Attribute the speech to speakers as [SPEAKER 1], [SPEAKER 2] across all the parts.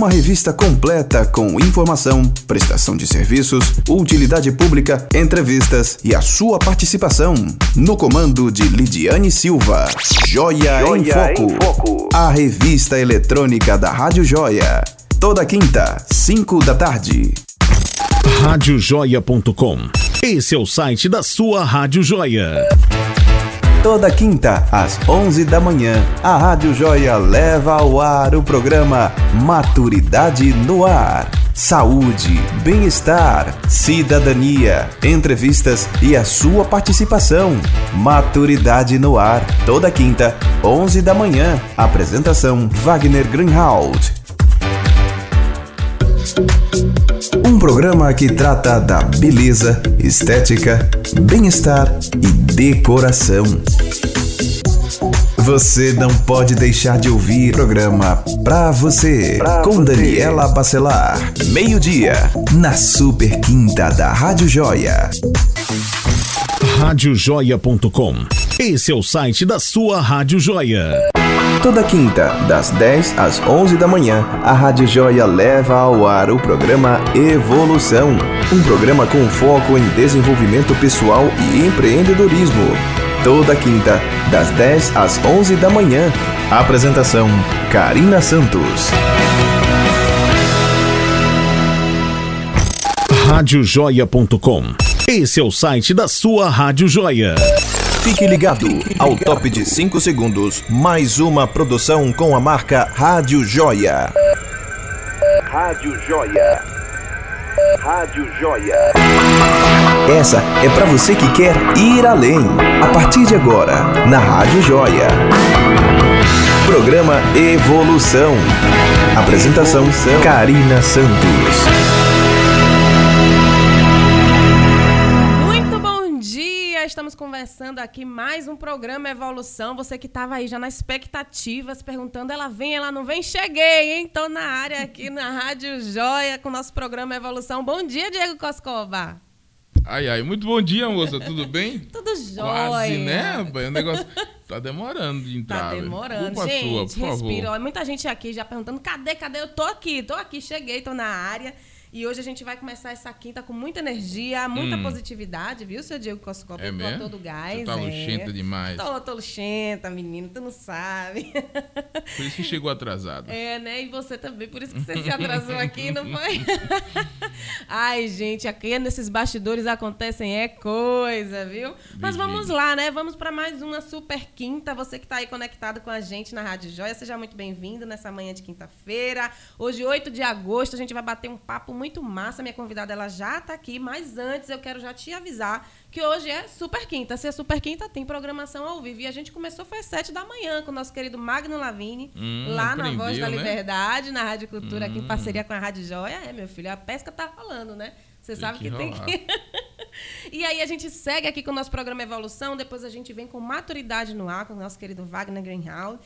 [SPEAKER 1] Uma revista completa com informação, prestação de serviços, utilidade pública, entrevistas e a sua participação. No comando de Lidiane Silva. Joia, Joia em, Foco, em Foco. A revista eletrônica da Rádio Joia. Toda quinta, 5 da tarde.
[SPEAKER 2] Radiojoia.com. Esse é o site da sua Rádio Joia.
[SPEAKER 1] Toda quinta, às 11 da manhã, a Rádio Joia leva ao ar o programa Maturidade no Ar. Saúde, bem-estar, cidadania, entrevistas e a sua participação. Maturidade no Ar, toda quinta, 11 da manhã. Apresentação Wagner Greenhalgh. Um programa que trata da beleza, estética, bem-estar e decoração. Você não pode deixar de ouvir o programa Pra Você, pra com você. Daniela Bacelar. Meio-dia, na Super Quinta da Rádio Joia.
[SPEAKER 2] Radiojoia.com. Esse é o site da sua Rádio Joia.
[SPEAKER 1] Toda quinta, das 10 às 11 da manhã, a Rádio Joia leva ao ar o programa Evolução. Um programa com foco em desenvolvimento pessoal e empreendedorismo. Toda quinta, das 10 às 11 da manhã. Apresentação: Karina Santos.
[SPEAKER 2] Radiojoia.com. Esse é o site da sua Rádio Joia.
[SPEAKER 1] Fique ligado ao top de 5 segundos. Mais uma produção com a marca Rádio Joia. Rádio Joia. Rádio Joia. Essa é para você que quer ir além. A partir de agora, na Rádio Joia. Programa Evolução. Apresentação: Karina Santos.
[SPEAKER 3] Estamos conversando aqui mais um programa Evolução. Você que estava aí já na expectativa, se perguntando, ela vem, ela não vem? Cheguei, hein? Estou na área aqui na Rádio Joia com o nosso programa Evolução. Bom dia, Diego Coscova.
[SPEAKER 4] Ai, ai, muito bom dia, moça. Tudo bem?
[SPEAKER 3] Tudo jóia.
[SPEAKER 4] Quase, né? O negócio tá demorando de entrar.
[SPEAKER 3] Tá demorando.
[SPEAKER 4] Culpa
[SPEAKER 3] gente,
[SPEAKER 4] sua, por
[SPEAKER 3] respira.
[SPEAKER 4] favor.
[SPEAKER 3] Muita gente aqui já perguntando, cadê, cadê? Eu tô aqui, tô aqui, cheguei, tô na área. E hoje a gente vai começar essa quinta com muita energia, muita hum. positividade, viu, seu Diego Coscopa?
[SPEAKER 4] É mesmo?
[SPEAKER 3] todo gás.
[SPEAKER 4] Você tá luxenta
[SPEAKER 3] é.
[SPEAKER 4] demais.
[SPEAKER 3] Tô, tô luxenta, menino, tu não sabe.
[SPEAKER 4] Por isso que chegou atrasado.
[SPEAKER 3] É, né? E você também, por isso que você se atrasou aqui, não foi? Ai, gente, aqui nesses bastidores acontecem é coisa, viu? Mas vamos lá, né? Vamos para mais uma super quinta. Você que tá aí conectado com a gente na Rádio Joia, seja muito bem-vindo nessa manhã de quinta-feira. Hoje, 8 de agosto, a gente vai bater um papo muito massa. Minha convidada ela já está aqui, mas antes eu quero já te avisar que hoje é Super Quinta. Se é Super Quinta, tem programação ao vivo. E a gente começou foi às 7 da manhã com o nosso querido Magno Lavini,
[SPEAKER 4] hum,
[SPEAKER 3] lá na Voz da
[SPEAKER 4] né?
[SPEAKER 3] Liberdade, na Rádio Cultura,
[SPEAKER 4] hum.
[SPEAKER 3] aqui em parceria com a Rádio Joia. É, meu filho, a pesca tá rolando, né? Você sabe que, que tem que. e aí a gente segue aqui com o nosso programa Evolução, depois a gente vem com Maturidade no Ar, com o nosso querido Wagner Greenhalgh.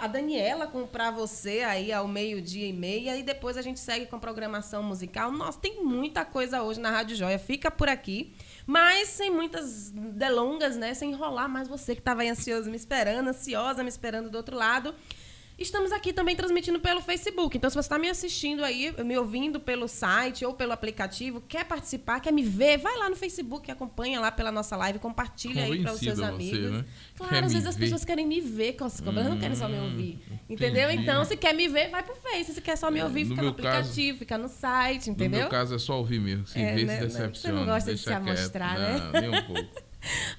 [SPEAKER 3] A Daniela com Pra Você aí ao meio-dia e meia. E depois a gente segue com programação musical. Nossa, tem muita coisa hoje na Rádio Joia. Fica por aqui. Mas sem muitas delongas, né? Sem enrolar mais você que estava ansioso me esperando, ansiosa me esperando do outro lado. Estamos aqui também transmitindo pelo Facebook. Então, se você está me assistindo aí, me ouvindo pelo site ou pelo aplicativo, quer participar, quer me ver, vai lá no Facebook, acompanha lá pela nossa live, compartilha aí para os seus amigos.
[SPEAKER 4] Você, né?
[SPEAKER 3] Claro,
[SPEAKER 4] quer
[SPEAKER 3] às vezes as
[SPEAKER 4] ver?
[SPEAKER 3] pessoas querem me ver, Coscoba, hum, não querem só me ouvir. Entendeu?
[SPEAKER 4] entendi.
[SPEAKER 3] Então, se quer me ver, vai pro Face. Se quer só me ouvir,
[SPEAKER 4] No
[SPEAKER 3] fica no
[SPEAKER 4] meu caso-
[SPEAKER 3] aplicativo, fica no site,
[SPEAKER 4] No
[SPEAKER 3] entendeu?
[SPEAKER 4] meu caso é só ouvir mesmo. Se
[SPEAKER 3] É,
[SPEAKER 4] vê,
[SPEAKER 3] né?
[SPEAKER 4] se decepciona.
[SPEAKER 3] você não gosta de se
[SPEAKER 4] quieto.
[SPEAKER 3] amostrar, né?
[SPEAKER 4] Não, nem um pouco.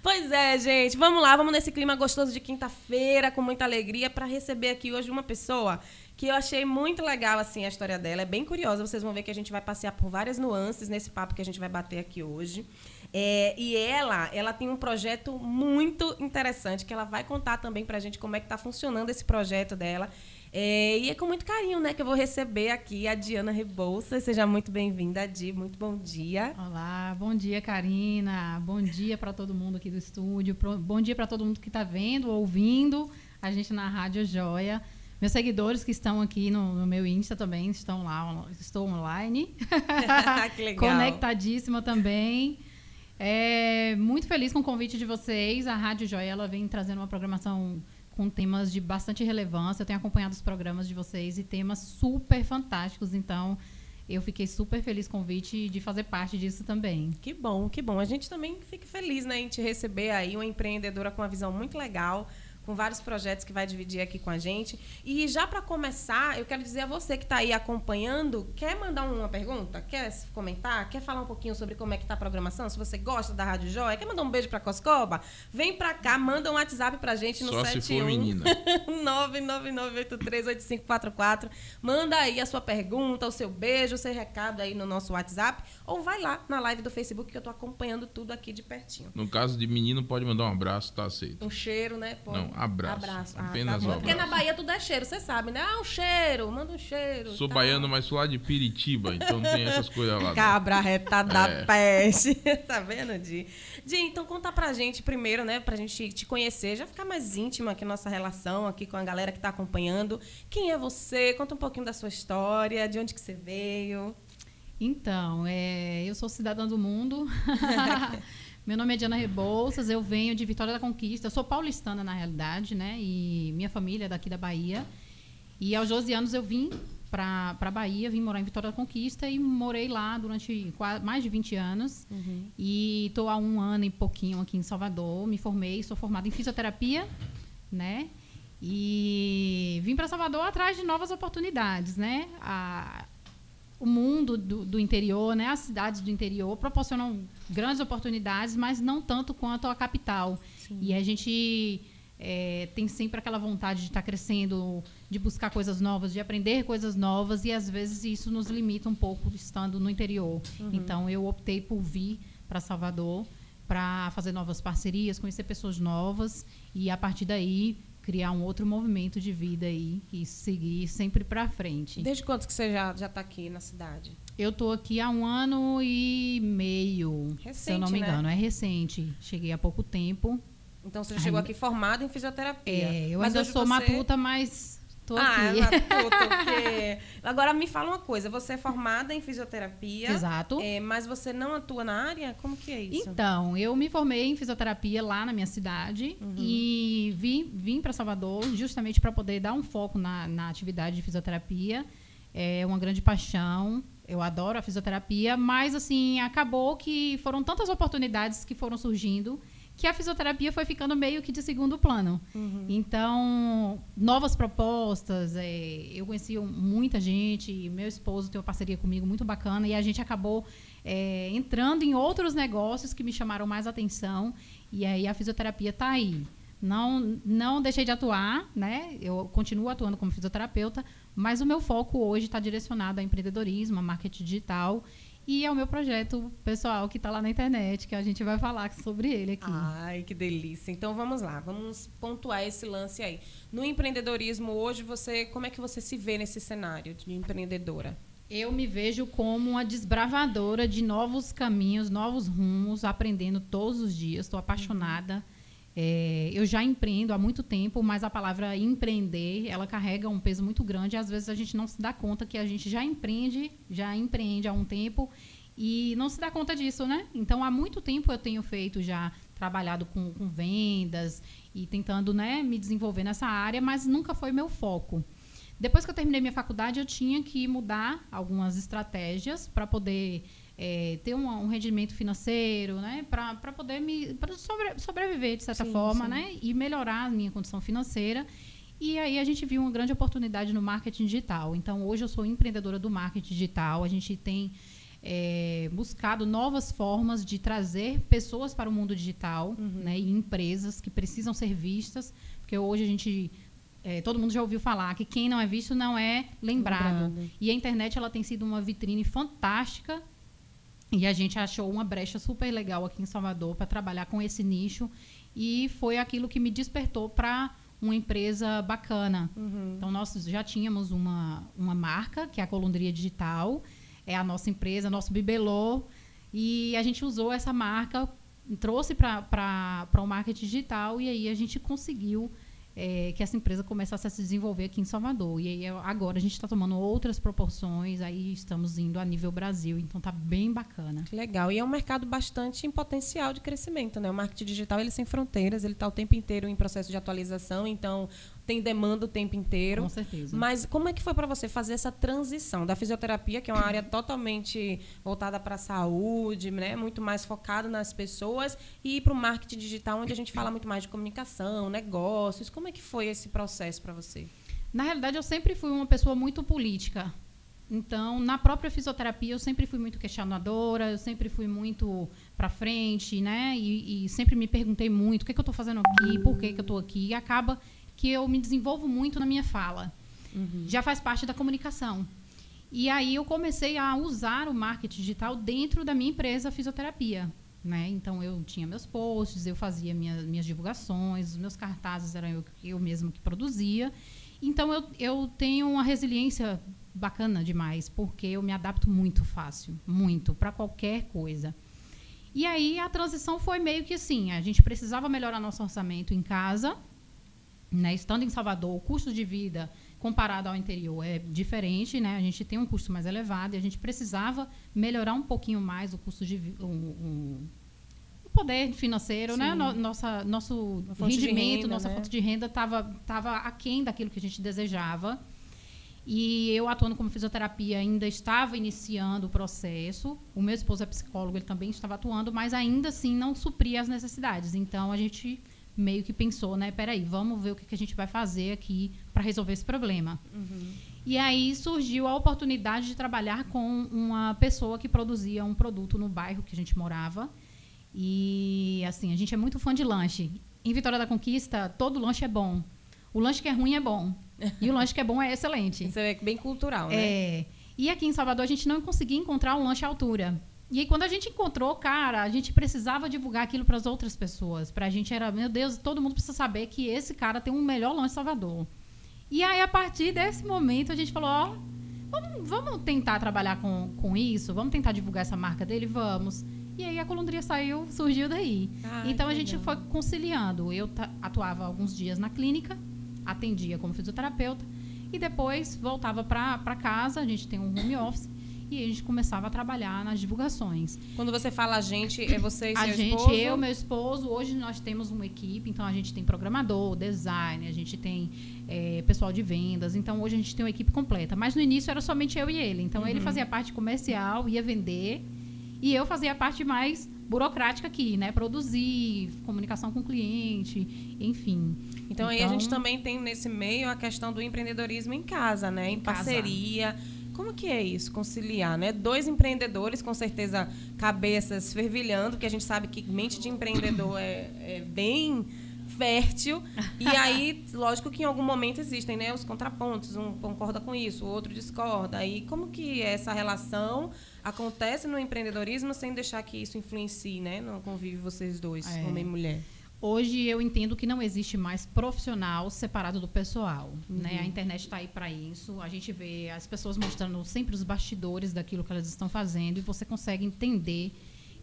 [SPEAKER 3] Pois é, gente. Vamos lá, vamos nesse clima gostoso de quinta-feira, com muita alegria, para receber aqui hoje uma pessoa que eu achei muito legal assim a história dela. É bem curiosa. Vocês vão ver que a gente vai passear por várias nuances nesse papo que a gente vai bater aqui hoje. É, e ela, ela tem um projeto muito interessante que ela vai contar também pra gente como é que tá funcionando esse projeto dela. É, e é com muito carinho, né, que eu vou receber aqui a Diana Rebouças. Seja muito bem-vinda, Di. Muito bom dia.
[SPEAKER 5] Olá, bom dia, Karina. Bom dia para todo mundo aqui do estúdio. Bom dia para todo mundo que está vendo, ouvindo a gente na Rádio Joia. Meus seguidores que estão aqui no, no meu Insta também estão lá, estou online.
[SPEAKER 3] que legal.
[SPEAKER 5] Conectadíssima também. É, muito feliz com o convite de vocês. A Rádio Joia ela vem trazendo uma programação com temas de bastante relevância. Eu tenho acompanhado os programas de vocês e temas super fantásticos. Então, eu fiquei super feliz com o convite de fazer parte disso também.
[SPEAKER 3] Que bom, que bom. A gente também fica feliz né, em te receber aí, uma empreendedora com uma visão muito legal com vários projetos que vai dividir aqui com a gente. E já para começar, eu quero dizer a você que está aí acompanhando, quer mandar uma pergunta? Quer comentar? Quer falar um pouquinho sobre como é que tá a programação? Se você gosta da Rádio Joia, quer mandar um beijo para Coscoba? Vem para cá, manda um WhatsApp para a gente no
[SPEAKER 4] Só
[SPEAKER 3] 71
[SPEAKER 4] se for menina.
[SPEAKER 3] 999838544. Manda aí a sua pergunta, o seu beijo, o seu recado aí no nosso WhatsApp ou vai lá na live do Facebook que eu estou acompanhando tudo aqui de pertinho.
[SPEAKER 4] No caso de menino, pode mandar um abraço, tá aceito.
[SPEAKER 3] Um cheiro, né? Pode.
[SPEAKER 4] Não, abraço.
[SPEAKER 3] Abraço.
[SPEAKER 4] Apenas
[SPEAKER 3] tá
[SPEAKER 4] um
[SPEAKER 3] Porque na. Bahia tudo é cheiro, você sabe, né? Ah, um cheiro, manda um cheiro.
[SPEAKER 4] Sou
[SPEAKER 3] tá.
[SPEAKER 4] baiano, mas sou lá de Piritiba, então não tem essas coisas lá. não.
[SPEAKER 3] Cabra reta da
[SPEAKER 4] É.
[SPEAKER 3] peste. tá vendo, Di? Di, então conta pra gente primeiro, né? Pra gente te conhecer, já ficar mais íntima aqui nossa relação aqui com a galera que tá acompanhando. Quem é você? Conta um pouquinho da sua história, de onde que você veio.
[SPEAKER 5] Então, é, eu sou cidadã do mundo. Meu nome é Diana Rebouças, eu venho de Vitória da Conquista. Eu sou paulistana, na realidade, né? E minha família é daqui da Bahia. E aos 12 anos eu vim para a Bahia, vim morar em Vitória da Conquista e morei lá durante qua- mais de 20 anos. E estou há um ano e pouquinho aqui em Salvador. Me formei, sou formada em fisioterapia, né? E vim para Salvador atrás de novas oportunidades, né? A, o mundo do, do interior, né? As cidades do interior proporcionam grandes oportunidades, mas não tanto quanto a capital. E a gente é, tem sempre aquela vontade de estar crescendo, de buscar coisas novas, de aprender coisas novas, e às vezes isso nos limita um pouco estando no interior. Então eu optei por vir para Salvador para fazer novas parcerias, conhecer pessoas novas e a partir daí criar um outro movimento de vida aí e seguir sempre para frente.
[SPEAKER 3] Desde quanto que você já, já tá aqui na cidade?
[SPEAKER 5] Eu tô aqui há um ano e meio, se eu
[SPEAKER 3] Recente,
[SPEAKER 5] não me
[SPEAKER 3] né?
[SPEAKER 5] engano. É recente. Cheguei há pouco tempo.
[SPEAKER 3] Então você já chegou aqui formada em fisioterapia.
[SPEAKER 5] É, eu
[SPEAKER 3] Mas
[SPEAKER 5] ainda sou
[SPEAKER 3] você-
[SPEAKER 5] matuta, mas tô
[SPEAKER 3] ah,
[SPEAKER 5] aqui.
[SPEAKER 3] matuta, porque... Agora me fala uma coisa, você é formada em fisioterapia.
[SPEAKER 5] Exato.
[SPEAKER 3] é, mas você não atua na área? Como que é isso?
[SPEAKER 5] Então, eu me formei em fisioterapia lá na minha cidade
[SPEAKER 3] Uhum.
[SPEAKER 5] e vim, vim para Salvador justamente para poder dar um foco na, na atividade de fisioterapia. É uma grande paixão. Eu adoro a fisioterapia, mas assim, acabou que foram tantas oportunidades que foram surgindo que a fisioterapia foi ficando meio que de segundo plano.
[SPEAKER 3] Uhum.
[SPEAKER 5] Então, novas propostas, é, eu conheci muita gente, meu esposo tem uma parceria comigo muito bacana e a gente acabou é, entrando em outros negócios que me chamaram mais atenção e aí a fisioterapia está aí. Não, não deixei de atuar, né? Eu continuo atuando como fisioterapeuta, mas o meu foco hoje está direcionado a empreendedorismo, a marketing digital e ao meu projeto pessoal que está lá na internet, que a gente vai falar sobre ele aqui.
[SPEAKER 3] Ai, que delícia. Então vamos lá, vamos pontuar esse lance aí. No empreendedorismo hoje, você, como é que você se vê nesse cenário de empreendedora?
[SPEAKER 5] Eu me vejo como uma desbravadora de novos caminhos, novos rumos, aprendendo todos os dias. Estou apaixonada. É, eu já empreendo há muito tempo, mas a palavra empreender, ela carrega um peso muito grande. E às vezes a gente não se dá conta que a gente já empreende, já empreende há um tempo e não se dá conta disso, né? Então, há muito tempo eu tenho feito já, trabalhado com, com vendas e tentando né, me desenvolver nessa área, mas nunca foi meu foco. Depois que eu terminei minha faculdade, eu tinha que mudar algumas estratégias para poder é, ter um, um rendimento financeiro, né? Para poder me pra sobre- sobreviver de certa
[SPEAKER 3] Sim,
[SPEAKER 5] forma,
[SPEAKER 3] sim.
[SPEAKER 5] né? E melhorar a minha condição financeira. E aí a gente viu uma grande oportunidade no marketing digital. Então hoje eu sou empreendedora do marketing digital. A gente tem é, buscado novas formas de trazer pessoas para o mundo digital, né? E empresas que precisam ser vistas, porque hoje a gente é, todo mundo já ouviu falar que quem não é visto não é lembrado.
[SPEAKER 3] Lembrado.
[SPEAKER 5] E a internet ela tem sido uma vitrine fantástica e a gente achou uma brecha super legal aqui em Salvador para trabalhar com esse nicho. E foi aquilo que me despertou para uma empresa bacana. Então nós já tínhamos uma, uma marca que é a Colundria Digital, é a nossa empresa, nosso bibelô. E a gente usou essa marca, trouxe para o marketing digital. E aí a gente conseguiu é, que essa empresa começasse a se desenvolver aqui em Salvador. E aí agora a gente está tomando outras proporções, aí estamos indo a nível Brasil, então tá bem bacana.
[SPEAKER 3] Que legal. E é um mercado bastante em potencial de crescimento, né? O marketing digital ele sem fronteiras, ele está o tempo inteiro em processo de atualização, então tem demanda o tempo inteiro.
[SPEAKER 5] Com certeza.
[SPEAKER 3] Mas como é que foi para você fazer essa transição da fisioterapia, que é uma área totalmente voltada para a saúde, né? muito mais focada nas pessoas, e para o marketing digital, onde a gente fala muito mais de comunicação, negócios. Como é que foi esse processo para você?
[SPEAKER 5] Na realidade, eu sempre fui uma pessoa muito política. Então, na própria fisioterapia, eu sempre fui muito questionadora, eu sempre fui muito para frente, né? E, e, sempre me perguntei muito o que, é que eu estou fazendo aqui, por que, que eu estou aqui. E acaba que eu me desenvolvo muito na minha fala. Uhum. Já faz parte da comunicação. E aí eu comecei a usar o marketing digital dentro da minha empresa fisioterapia. Né? Então eu tinha meus posts, eu fazia minha, minhas divulgações, os meus cartazes eram eu, eu mesmo que produzia. Então eu, eu tenho uma resiliência bacana demais, porque eu me adapto muito fácil, muito, para qualquer coisa. E aí a transição foi meio que assim, a gente precisava melhorar nosso orçamento em casa, né, estando em Salvador, o custo de vida comparado ao interior é diferente, né? A gente tem um custo mais elevado e a gente precisava melhorar um pouquinho mais o custo de um, um, o poder financeiro, né? Sim. né? nossa, nosso rendimento, renda, nossa né? fonte de renda estava tava aquém daquilo que a gente desejava. E eu atuando como fisioterapia ainda estava iniciando o processo. O meu esposo é psicólogo, ele também estava atuando, mas ainda assim não supria as necessidades. Então a gente meio que pensou, né? Peraí, vamos ver o que, que a gente vai fazer aqui para resolver esse problema. Uhum. E aí surgiu a oportunidade de trabalhar com uma pessoa que produzia um produto no bairro que a gente morava. E assim, a gente é muito fã de lanche. Em Vitória da Conquista, todo lanche é bom. O lanche que é ruim é bom. E o lanche que é bom é excelente.
[SPEAKER 3] Isso é bem cultural, né?
[SPEAKER 5] É. E aqui em Salvador a gente não conseguia encontrar um lanche à altura. E aí, quando a gente encontrou, cara, a gente precisava divulgar aquilo para as outras pessoas. Para a gente era, meu Deus, todo mundo precisa saber que esse cara tem um melhor lanche Salvador. E aí, a partir desse momento, a gente falou: ó, vamos, vamos tentar trabalhar com, com isso? Vamos tentar divulgar essa marca dele? Vamos. E aí, a colundria saiu, surgiu daí. Então, a gente legal. foi conciliando. Eu atuava alguns dias na clínica, atendia como fisioterapeuta, e depois voltava para casa. A gente tem um home office e a gente começava a trabalhar nas divulgações.
[SPEAKER 3] Quando você fala a gente, é você e
[SPEAKER 5] a
[SPEAKER 3] seu
[SPEAKER 5] gente,
[SPEAKER 3] esposo?
[SPEAKER 5] eu, meu esposo. Hoje nós temos uma equipe, então a gente tem programador, design, a gente tem é, pessoal de vendas. Então hoje a gente tem uma equipe completa. Mas no início era somente eu e ele. Então uhum. ele fazia a parte comercial, ia vender e eu fazia a parte mais burocrática aqui, né? Produzir, comunicação com o cliente, enfim.
[SPEAKER 3] Então, então, aí a gente então também tem nesse meio a questão do empreendedorismo em casa, né? Em, em parceria. Casa como que é isso, conciliar, né? Dois empreendedores, com certeza, cabeças fervilhando, que a gente sabe que mente de empreendedor é, é bem fértil. E aí, lógico que em algum momento existem né, os contrapontos, um concorda com isso, o outro discorda. E como que essa relação acontece no empreendedorismo sem deixar que isso influencie né, no convívio vocês dois, é. homem e mulher?
[SPEAKER 5] Hoje eu entendo que não existe mais profissional separado do pessoal. Uhum. Né? A internet está aí para isso. A gente vê as pessoas mostrando sempre os bastidores daquilo que elas estão fazendo e você consegue entender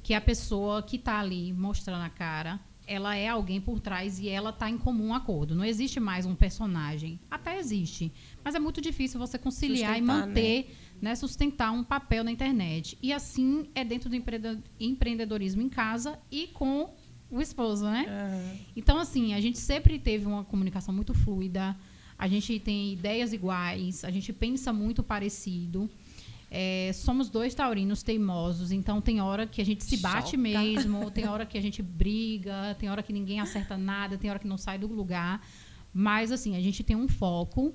[SPEAKER 5] que a pessoa que está ali mostrando a cara, ela é alguém por trás e ela está em comum acordo. Não existe mais um personagem. Até existe, mas é muito difícil você conciliar sustentar, e manter, né? né? sustentar um papel na internet. E assim é dentro do empreendedorismo em casa e com o esposo, né? Uhum. Então, assim, a gente sempre teve uma comunicação muito fluida, a gente tem ideias iguais, a gente pensa muito parecido. É, somos dois taurinos teimosos, então tem hora que a gente se bate Choca. mesmo, tem hora que a gente briga, tem hora que ninguém acerta nada, tem hora que não sai do lugar. Mas, assim, a gente tem um foco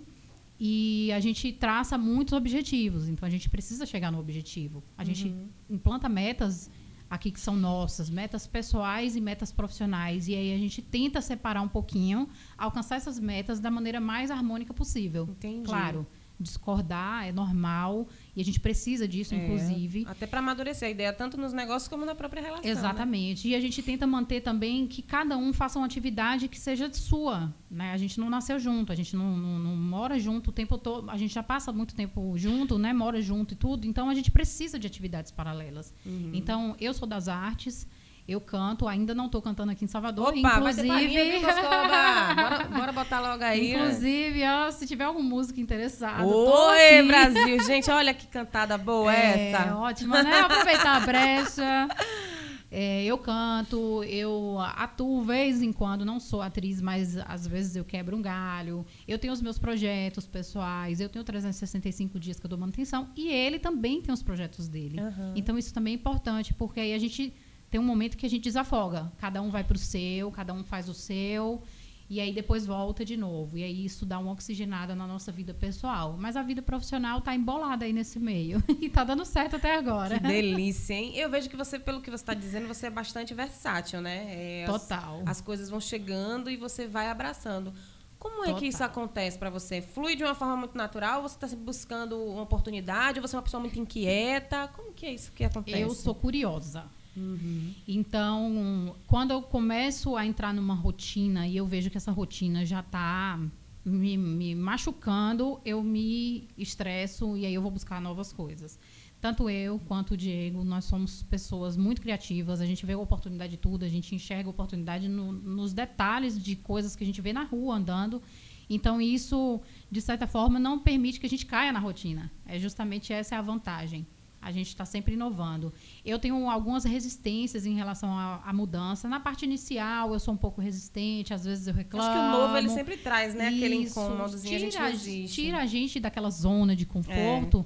[SPEAKER 5] e a gente traça muitos objetivos, então a gente precisa chegar no objetivo. A gente uhum. implanta metas aqui que são nossas, metas pessoais e metas profissionais. E aí a gente tenta separar um pouquinho, alcançar essas metas da maneira mais harmônica possível.
[SPEAKER 3] Entendi.
[SPEAKER 5] Claro, discordar é normal e a gente precisa disso, é, inclusive.
[SPEAKER 3] Até para amadurecer a ideia, tanto nos negócios como na própria relação. Né?
[SPEAKER 5] Exatamente.
[SPEAKER 3] Né?
[SPEAKER 5] E a gente tenta manter também que cada um faça uma atividade que seja sua. Né? A gente não nasceu junto, a gente não, não, não, mora junto o tempo todo. A gente já passa muito tempo junto, né? mora junto e tudo. Então a gente precisa de atividades paralelas. Uhum. Então eu sou das artes. Eu canto, ainda não estou cantando aqui em Salvador.
[SPEAKER 3] Opa,
[SPEAKER 5] inclusive...
[SPEAKER 3] vai ter bora, bora botar logo aí.
[SPEAKER 5] Inclusive, ó, se tiver algum músico interessado,
[SPEAKER 3] Oi. Brasil. Gente, olha que cantada boa
[SPEAKER 5] É,
[SPEAKER 3] essa.
[SPEAKER 5] ótima, né? Aproveitar a brecha. É, eu canto, eu atuo vez em quando, não sou atriz, mas às vezes eu quebro um galho. Eu tenho os meus projetos pessoais, eu tenho 365 dias que eu dou manutenção e ele também tem os projetos dele.
[SPEAKER 3] Aham.
[SPEAKER 5] Então isso também é importante, porque aí a gente tem um momento que a gente desafoga. Cada um vai pro seu, cada um faz o seu. E aí depois volta de novo. E aí isso dá uma oxigenada na nossa vida pessoal. Mas a vida profissional tá embolada aí nesse meio. E tá dando certo até agora.
[SPEAKER 3] Que delícia, hein? Eu vejo que você, pelo que você está dizendo, você é bastante versátil, né? É, as-
[SPEAKER 5] Total.
[SPEAKER 3] As, coisas vão chegando e você vai abraçando. Como é que isso
[SPEAKER 5] Total.
[SPEAKER 3] acontece para você? Flui de uma forma muito natural? Você está buscando uma oportunidade? Você é uma pessoa muito inquieta? Como que é isso que acontece?
[SPEAKER 5] Eu sou curiosa.
[SPEAKER 3] Uhum.
[SPEAKER 5] Então, quando eu começo a entrar numa rotina e eu vejo que essa rotina já está me, me machucando, eu me estresso e aí eu vou buscar novas coisas. Tanto eu quanto o Diego, nós somos pessoas muito criativas, a gente vê a oportunidade de tudo, a gente enxerga a oportunidade no- nos detalhes de coisas que a gente vê na rua andando. Então, isso, de certa forma, não permite que a gente caia na rotina. É justamente essa a vantagem. A gente está sempre inovando. Eu tenho algumas resistências em relação à, à mudança. Na parte inicial, eu sou um pouco resistente, às vezes eu reclamo.
[SPEAKER 3] Acho que o novo ele sempre traz, né? Aquele
[SPEAKER 5] Isso.
[SPEAKER 3] incômodozinho, a gente
[SPEAKER 5] tira,
[SPEAKER 3] resiste.
[SPEAKER 5] tira a gente daquela zona de conforto.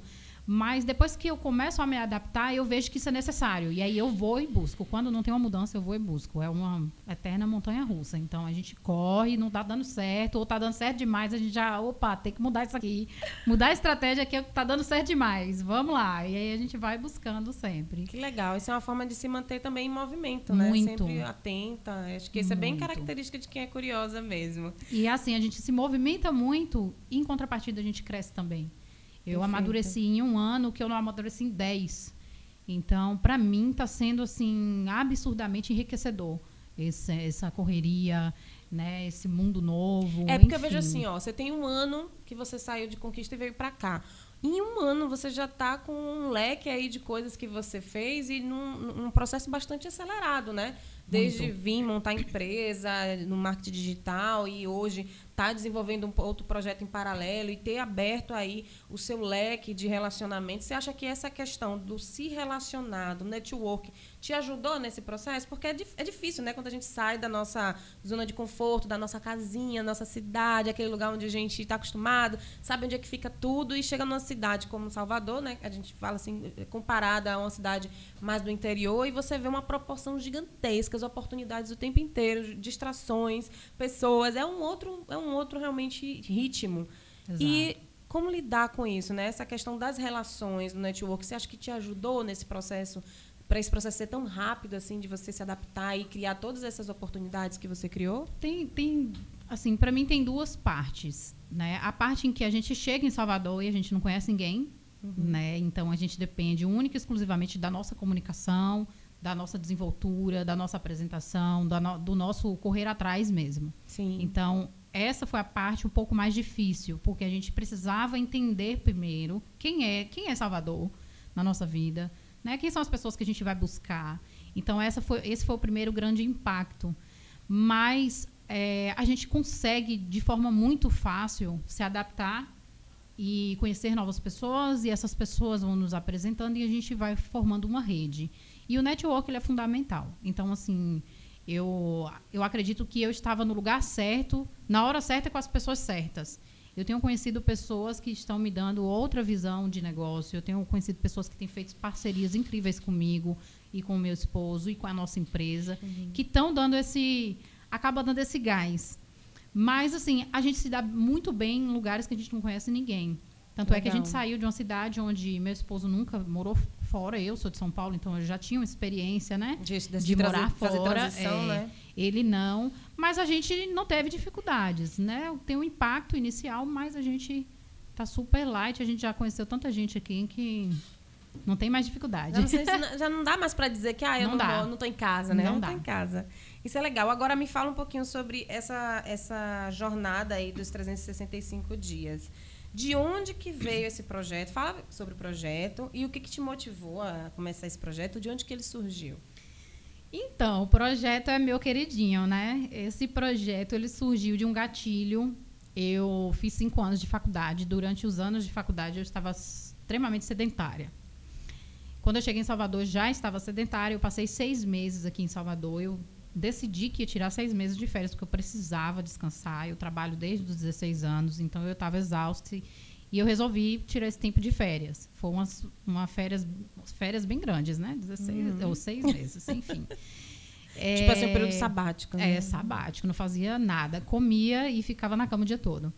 [SPEAKER 5] Mas depois que eu começo a me adaptar, eu vejo que isso é necessário. E aí eu vou e busco. Quando não tem uma mudança, eu vou e busco. É uma eterna montanha russa. Então a gente corre, não tá dando certo, ou tá dando certo demais, a gente já, opa, tem que mudar isso aqui. Mudar a estratégia que tá dando certo demais. Vamos lá. E aí a gente vai buscando sempre.
[SPEAKER 3] Que legal. Isso é uma forma de se manter também em movimento, né?
[SPEAKER 5] Muito.
[SPEAKER 3] Sempre atenta. Acho que isso é bem característica de quem é curiosa mesmo.
[SPEAKER 5] E assim, a gente se movimenta muito e em contrapartida a gente cresce também. Eu
[SPEAKER 3] Perfeito.
[SPEAKER 5] amadureci em um ano que eu não amadureci em dez. Então, para mim, está sendo assim absurdamente enriquecedor esse- essa correria, né? Esse mundo novo.
[SPEAKER 3] É porque eu vejo
[SPEAKER 5] enfim.
[SPEAKER 3] assim, ó, você tem um ano que você saiu de conquista e veio pra cá. Em um ano você já tá com um leque aí de coisas que você fez e num, num processo bastante acelerado, né? Desde
[SPEAKER 5] Muito.
[SPEAKER 3] vir montar empresa no marketing digital e hoje tá desenvolvendo um outro projeto em paralelo e ter aberto aí o seu leque de relacionamento. Você acha que essa questão do se relacionar, do network, te ajudou nesse processo? Porque é, é difícil, né? Quando a gente sai da nossa zona de conforto, da nossa casinha, nossa cidade, aquele lugar onde a gente está acostumado, sabe onde é que fica tudo e chega numa cidade como Salvador, né? A gente fala assim, comparada a uma cidade mais do interior e você vê uma proporção gigantesca, as oportunidades o tempo inteiro, distrações, pessoas, é um outro, é um outro realmente ritmo. E como lidar com isso, né? Essa questão das relações no network, você acha que te ajudou nesse processo, para esse processo ser tão rápido assim, de você se adaptar e criar todas essas oportunidades que você criou?
[SPEAKER 5] Tem, tem assim, para mim tem duas partes, né? A parte em que a gente chega em Salvador e a gente não conhece ninguém, né? Então a gente depende única e exclusivamente da nossa comunicação, da nossa desenvoltura, da nossa apresentação, da no- do nosso correr atrás mesmo.
[SPEAKER 3] Sim.
[SPEAKER 5] Então, essa foi a parte um pouco mais difícil, porque a gente precisava entender primeiro quem é, quem é Salvador na nossa vida, né? Quem são as pessoas que a gente vai buscar. Então, essa foi, esse foi o primeiro grande impacto. Mas é, a gente consegue, de forma muito fácil, se adaptar e conhecer novas pessoas, e essas pessoas vão nos apresentando e a gente vai formando uma rede. E o network ele é fundamental. Então, assim, eu, eu acredito que eu estava no lugar certo, na hora certa, com as pessoas certas. Eu tenho conhecido pessoas que estão me dando outra visão de negócio. Eu tenho conhecido pessoas que têm feito parcerias incríveis comigo e com o meu esposo e com a nossa empresa, que estão dando esse. acaba dando esse gás. Mas, assim, a gente se dá muito bem em lugares que a gente não conhece ninguém. Tanto é que a
[SPEAKER 3] Legal.
[SPEAKER 5] gente saiu de uma cidade onde meu esposo nunca morou fora, eu sou de São Paulo, então eu já tinha uma experiência, né?
[SPEAKER 3] De, de,
[SPEAKER 5] de
[SPEAKER 3] trazer-
[SPEAKER 5] morar
[SPEAKER 3] fazer
[SPEAKER 5] fora, é,
[SPEAKER 3] né?
[SPEAKER 5] Ele não, mas a gente não teve dificuldades, né? Tem um impacto inicial, mas a gente tá super light, a gente já conheceu tanta gente aqui que não tem mais dificuldade.
[SPEAKER 3] Não- já não dá mais para dizer que ah, eu
[SPEAKER 5] Não
[SPEAKER 3] não,
[SPEAKER 5] dá.
[SPEAKER 3] vou, não tô em casa, né?
[SPEAKER 5] Não
[SPEAKER 3] não
[SPEAKER 5] dá.
[SPEAKER 3] tô em casa. Isso é legal. Agora me fala um pouquinho sobre essa, essa jornada aí dos 365 dias. De onde que veio esse projeto? Fala sobre o projeto e o que, que te motivou a começar esse projeto, de onde que ele surgiu?
[SPEAKER 5] Então, o projeto é meu queridinho, né? Esse projeto ele surgiu de um gatilho. Eu fiz cinco anos de faculdade. Durante os anos de faculdade, eu estava extremamente sedentária. Quando eu cheguei em Salvador, já estava sedentária. Eu passei seis meses aqui em Salvador. Eu decidi que ia tirar seis meses de férias, porque eu precisava descansar. Eu trabalho desde os 16 anos, então eu estava exausta. E eu resolvi tirar esse tempo de férias. Foi umas uma férias, férias bem grandes, né? 16 uhum. ou seis meses, enfim.
[SPEAKER 3] É, tipo assim, um período sabático.
[SPEAKER 5] Né? É, sabático. Não fazia nada. Comia e ficava na cama o dia todo.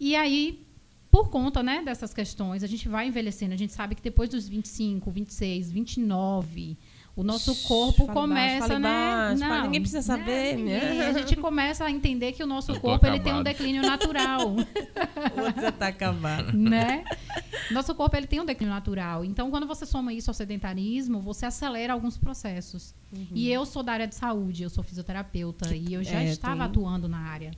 [SPEAKER 5] E aí, por conta né, dessas questões, a gente vai envelhecendo. A gente sabe que depois dos 25, 26, 29 o nosso corpo fale começa, baixo, né?
[SPEAKER 3] Baixo, não, ninguém precisa saber.
[SPEAKER 5] Né? A gente começa a entender que o nosso corpo ele tem um declínio natural.
[SPEAKER 3] Você está acabado.
[SPEAKER 5] Né? Nosso corpo ele tem um declínio natural. Então, quando você soma isso ao sedentarismo, você acelera alguns processos. Uhum. E eu sou da área de saúde, eu sou fisioterapeuta que, e eu já é, estava tem... atuando na área.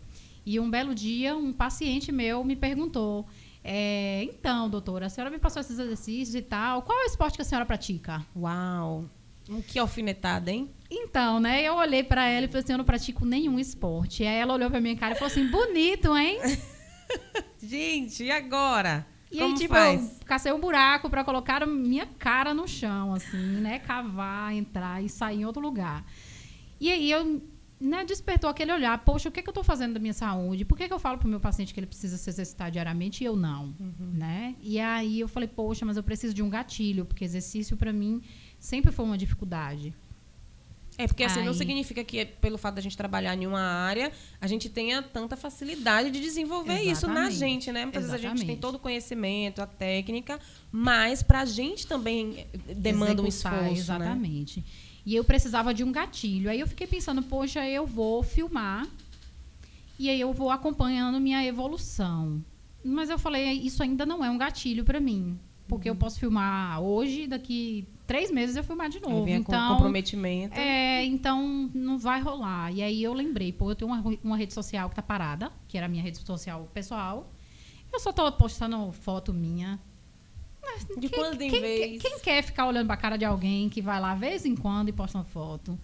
[SPEAKER 5] E um belo dia, um paciente meu me perguntou: é, então, doutora, a senhora me passou esses exercícios e tal. Qual é o esporte que a senhora pratica?
[SPEAKER 3] Uau! Que alfinetada, hein?
[SPEAKER 5] Então, né? Eu olhei para ela e falei assim: eu não pratico nenhum esporte. E aí ela olhou pra minha cara e falou assim: bonito, hein?
[SPEAKER 3] Gente, e agora?
[SPEAKER 5] E Como aí, tipo, faz? eu cacei um buraco para colocar minha cara no chão, assim, né? Cavar, entrar e sair em outro lugar. E aí eu né, despertou aquele olhar, poxa, o que, é que eu estou fazendo da minha saúde? Por que, que eu falo para o meu paciente que ele precisa se exercitar diariamente e eu não? Uhum. Né? E aí eu falei, poxa, mas eu preciso de um gatilho, porque exercício para mim sempre foi uma dificuldade.
[SPEAKER 3] É, porque assim, Aí. não significa que pelo fato da gente trabalhar em uma área, a gente tenha tanta facilidade de desenvolver Exatamente. isso na gente, né? Muitas Exatamente. vezes a gente tem todo o conhecimento, a técnica, mas para a gente também demanda Executar, um esforço, né?
[SPEAKER 5] Exatamente. Né? E eu precisava de um gatilho. Aí eu fiquei pensando, poxa, eu vou filmar e aí eu vou acompanhando minha evolução. Mas eu falei, isso ainda não é um gatilho para mim. Porque uhum. eu posso filmar hoje, daqui três meses eu filmar de novo. Então,
[SPEAKER 3] com comprometimento.
[SPEAKER 5] É, então não vai rolar. E aí eu lembrei, pô, eu tenho uma, uma rede social que tá parada, que era a minha rede social pessoal. Eu só tô postando foto minha.
[SPEAKER 3] De quem, quando em
[SPEAKER 5] quem,
[SPEAKER 3] vez?
[SPEAKER 5] Quem, quem quer ficar olhando pra cara de alguém que vai lá vez em quando e posta uma foto?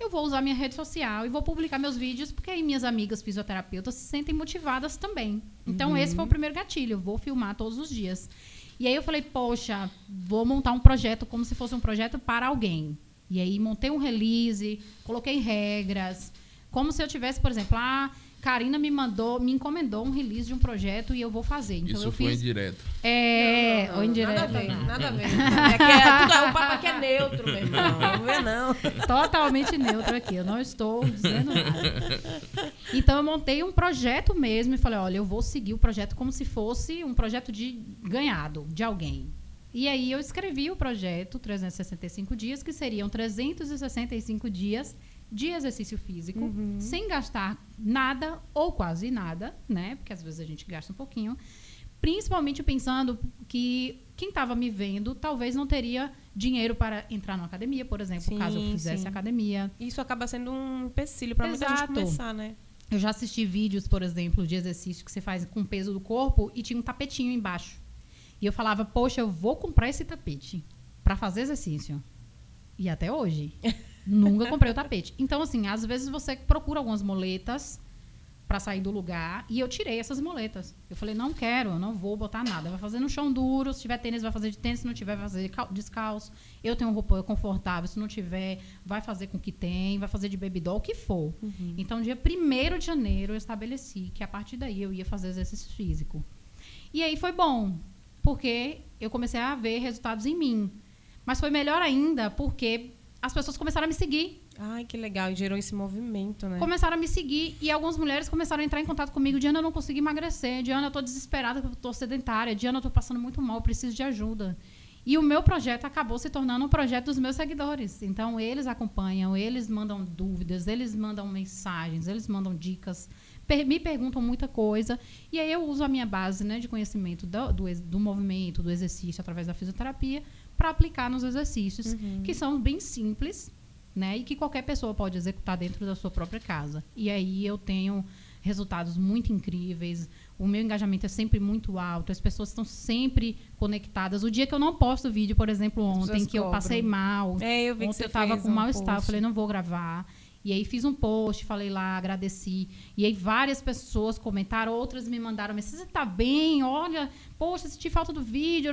[SPEAKER 5] eu vou usar minha rede social e vou publicar meus vídeos, porque aí minhas amigas fisioterapeutas se sentem motivadas também. Então, uhum. esse foi o primeiro gatilho. Eu vou filmar todos os dias. E aí eu falei, poxa, vou montar um projeto como se fosse um projeto para alguém. E aí montei um release, coloquei regras, como se eu tivesse, por exemplo, ah, Karina me mandou, me encomendou um release de um projeto e eu vou fazer. Então
[SPEAKER 4] Isso
[SPEAKER 5] eu
[SPEAKER 4] foi
[SPEAKER 5] fiz...
[SPEAKER 4] indireto.
[SPEAKER 5] É, ou indireto.
[SPEAKER 3] Nada a ver, nada a ver. É que é, tudo, o papo aqui é neutro, meu irmão. Não vê, não.
[SPEAKER 5] Totalmente neutro aqui. Eu não estou dizendo nada. Então eu montei um projeto mesmo e falei, olha, eu vou seguir o projeto como se fosse um projeto de ganhado de alguém. E aí eu escrevi o projeto 365 dias, que seriam 365 dias de exercício físico, uhum. sem gastar nada ou quase nada, né? Porque às vezes a gente gasta um pouquinho. Principalmente pensando que quem estava me vendo talvez não teria dinheiro para entrar na academia, por exemplo, sim, caso eu fizesse sim. academia.
[SPEAKER 3] Isso acaba sendo um empecilho para muita gente começar, né?
[SPEAKER 5] Eu já assisti vídeos, por exemplo, de exercício que você faz com o peso do corpo e tinha um tapetinho embaixo. E eu falava, poxa, eu vou comprar esse tapete para fazer exercício. E até hoje. Nunca comprei o tapete. Então, assim, às vezes você procura algumas moletas para sair do lugar e eu tirei essas moletas. Eu falei, não quero, eu não vou botar nada. Vai fazer no chão duro, se tiver tênis, vai fazer de tênis, se não tiver, vai fazer descalço. Eu tenho roupa confortável, se não tiver, vai fazer com o que tem, vai fazer de baby doll, o que for. Uhum. Então, dia 1 de janeiro, eu estabeleci que a partir daí eu ia fazer exercício físico. E aí foi bom, porque eu comecei a ver resultados em mim. Mas foi melhor ainda porque as pessoas começaram a me seguir.
[SPEAKER 3] Ai, que legal. E gerou esse movimento, né?
[SPEAKER 5] Começaram a me seguir e algumas mulheres começaram a entrar em contato comigo. Diana, eu não consegui emagrecer. Diana, eu tô desesperada, eu tô sedentária. Diana, eu tô passando muito mal, preciso de ajuda. E o meu projeto acabou se tornando um projeto dos meus seguidores. Então, eles acompanham, eles mandam dúvidas, eles mandam mensagens, eles mandam dicas, per me perguntam muita coisa. E aí eu uso a minha base né, de conhecimento do, do, do movimento, do exercício, através da fisioterapia, para aplicar nos exercícios, uhum. que são bem simples, né? E que qualquer pessoa pode executar dentro da sua própria casa. E aí eu tenho resultados muito incríveis. O meu engajamento é sempre muito alto, as pessoas estão sempre conectadas. O dia que eu não posto vídeo, por exemplo, ontem, que eu passei mal,
[SPEAKER 3] é, eu vi
[SPEAKER 5] ontem
[SPEAKER 3] que você
[SPEAKER 5] eu tava
[SPEAKER 3] fez
[SPEAKER 5] com
[SPEAKER 3] um
[SPEAKER 5] mal-estar, eu falei, não vou gravar. E aí fiz um post, falei lá, agradeci. E aí várias pessoas comentaram, outras me mandaram mensagem, você tá bem? Olha, poxa, senti falta do vídeo.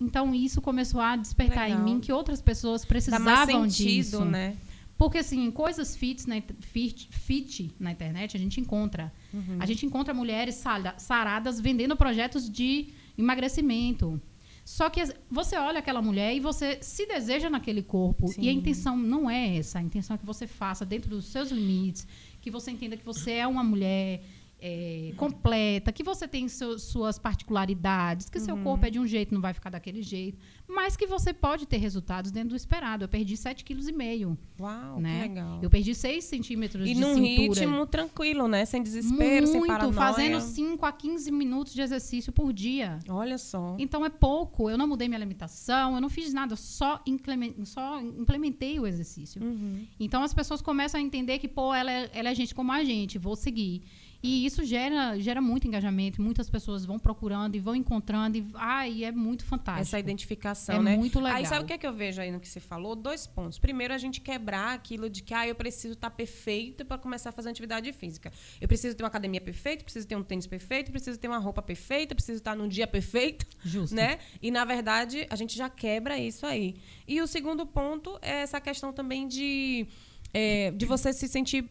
[SPEAKER 5] Então isso começou a despertar
[SPEAKER 3] Legal.
[SPEAKER 5] em mim que outras pessoas
[SPEAKER 3] Dá
[SPEAKER 5] precisavam
[SPEAKER 3] mais sentido,
[SPEAKER 5] disso.
[SPEAKER 3] né?
[SPEAKER 5] Porque, assim, coisas fit na, fit, fit na internet a gente encontra.
[SPEAKER 3] Uhum.
[SPEAKER 5] A gente encontra mulheres sara- saradas vendendo projetos de emagrecimento. Só que você olha aquela mulher e você se deseja naquele corpo.
[SPEAKER 3] Sim.
[SPEAKER 5] E a intenção não é essa. A intenção é que você faça dentro dos seus limites, que você entenda que você é uma mulher é, completa, que você tem seu- suas particularidades, que
[SPEAKER 3] Uhum.
[SPEAKER 5] seu corpo é de um jeito, não vai ficar daquele jeito, mas que você pode ter resultados dentro do esperado. Eu perdi 7,5 kg
[SPEAKER 3] Uau,
[SPEAKER 5] né?
[SPEAKER 3] que legal.
[SPEAKER 5] Eu perdi 6 centímetros
[SPEAKER 3] E
[SPEAKER 5] de
[SPEAKER 3] num
[SPEAKER 5] cintura.
[SPEAKER 3] ritmo tranquilo, né? Sem desespero, sem
[SPEAKER 5] muito,
[SPEAKER 3] paranoia.
[SPEAKER 5] fazendo 5 a 15 minutos de exercício por dia.
[SPEAKER 3] Olha só.
[SPEAKER 5] Então é pouco. Eu não mudei minha alimentação, eu não fiz nada, só, inclemen- só implementei o exercício.
[SPEAKER 3] Uhum.
[SPEAKER 5] Então as pessoas começam a entender que, pô, ela é, ela é gente como a gente, vou seguir. E isso gera, gera muito engajamento, muitas pessoas vão procurando e vão encontrando, e, ai, é muito fantástico.
[SPEAKER 3] Essa identificação,
[SPEAKER 5] É
[SPEAKER 3] né?
[SPEAKER 5] muito legal.
[SPEAKER 3] Aí sabe o que, é que eu vejo aí no que você falou? Dois pontos. Primeiro, a gente quebrar aquilo de que ah, eu preciso estar perfeito para começar a fazer atividade física. Eu preciso ter uma academia perfeita, preciso ter um tênis perfeito, preciso ter uma roupa perfeita, preciso estar num dia perfeito.
[SPEAKER 5] Justo.
[SPEAKER 3] Né? E, na verdade, a gente já quebra isso aí. E o segundo ponto é essa questão também de, é, de você se sentir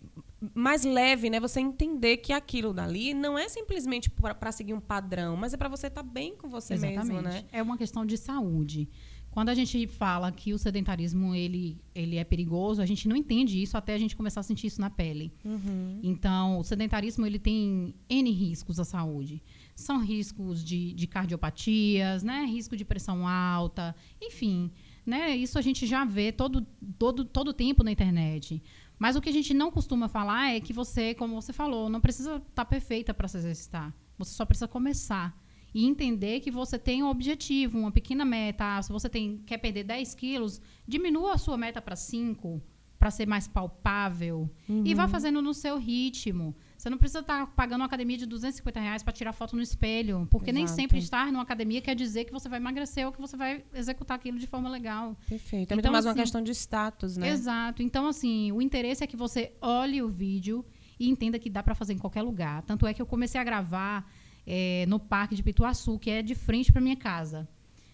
[SPEAKER 3] mais leve, né? Você entender que aquilo dali não é simplesmente para seguir um padrão, mas é para você estar bem com você
[SPEAKER 5] Exatamente.
[SPEAKER 3] mesmo, né?
[SPEAKER 5] É uma questão de saúde. Quando a gente fala que o sedentarismo ele, ele é perigoso, a gente não entende isso até a gente começar a sentir isso na pele.
[SPEAKER 3] Uhum.
[SPEAKER 5] Então, o sedentarismo ele tem N riscos à saúde. São riscos de, de cardiopatias, né? risco de pressão alta, enfim. Né? Isso a gente já vê todo, todo, todo tempo na internet. Mas o que a gente não costuma falar é que você, como você falou, não precisa estar perfeita para se exercitar. Você só precisa começar. E entender que você tem um objetivo, uma pequena meta. Ah, se você tem, quer perder 10 quilos, diminua a sua meta para 5, para ser mais palpável. E vá fazendo no seu ritmo. Você não precisa estar pagando uma academia de 250 reais para tirar foto no espelho. Porque nem
[SPEAKER 3] Exato.
[SPEAKER 5] sempre estar numa academia quer dizer que você vai emagrecer ou que você vai executar aquilo de forma legal.
[SPEAKER 3] Perfeito. É muito
[SPEAKER 5] Então,
[SPEAKER 3] mais uma
[SPEAKER 5] assim,
[SPEAKER 3] questão de status, né?
[SPEAKER 5] Exato. Então, assim, o interesse é que você olhe o vídeo e entenda que dá para fazer em qualquer lugar. Tanto é que eu comecei a gravar eh, no Parque de Pituaçu, que é de frente para minha casa.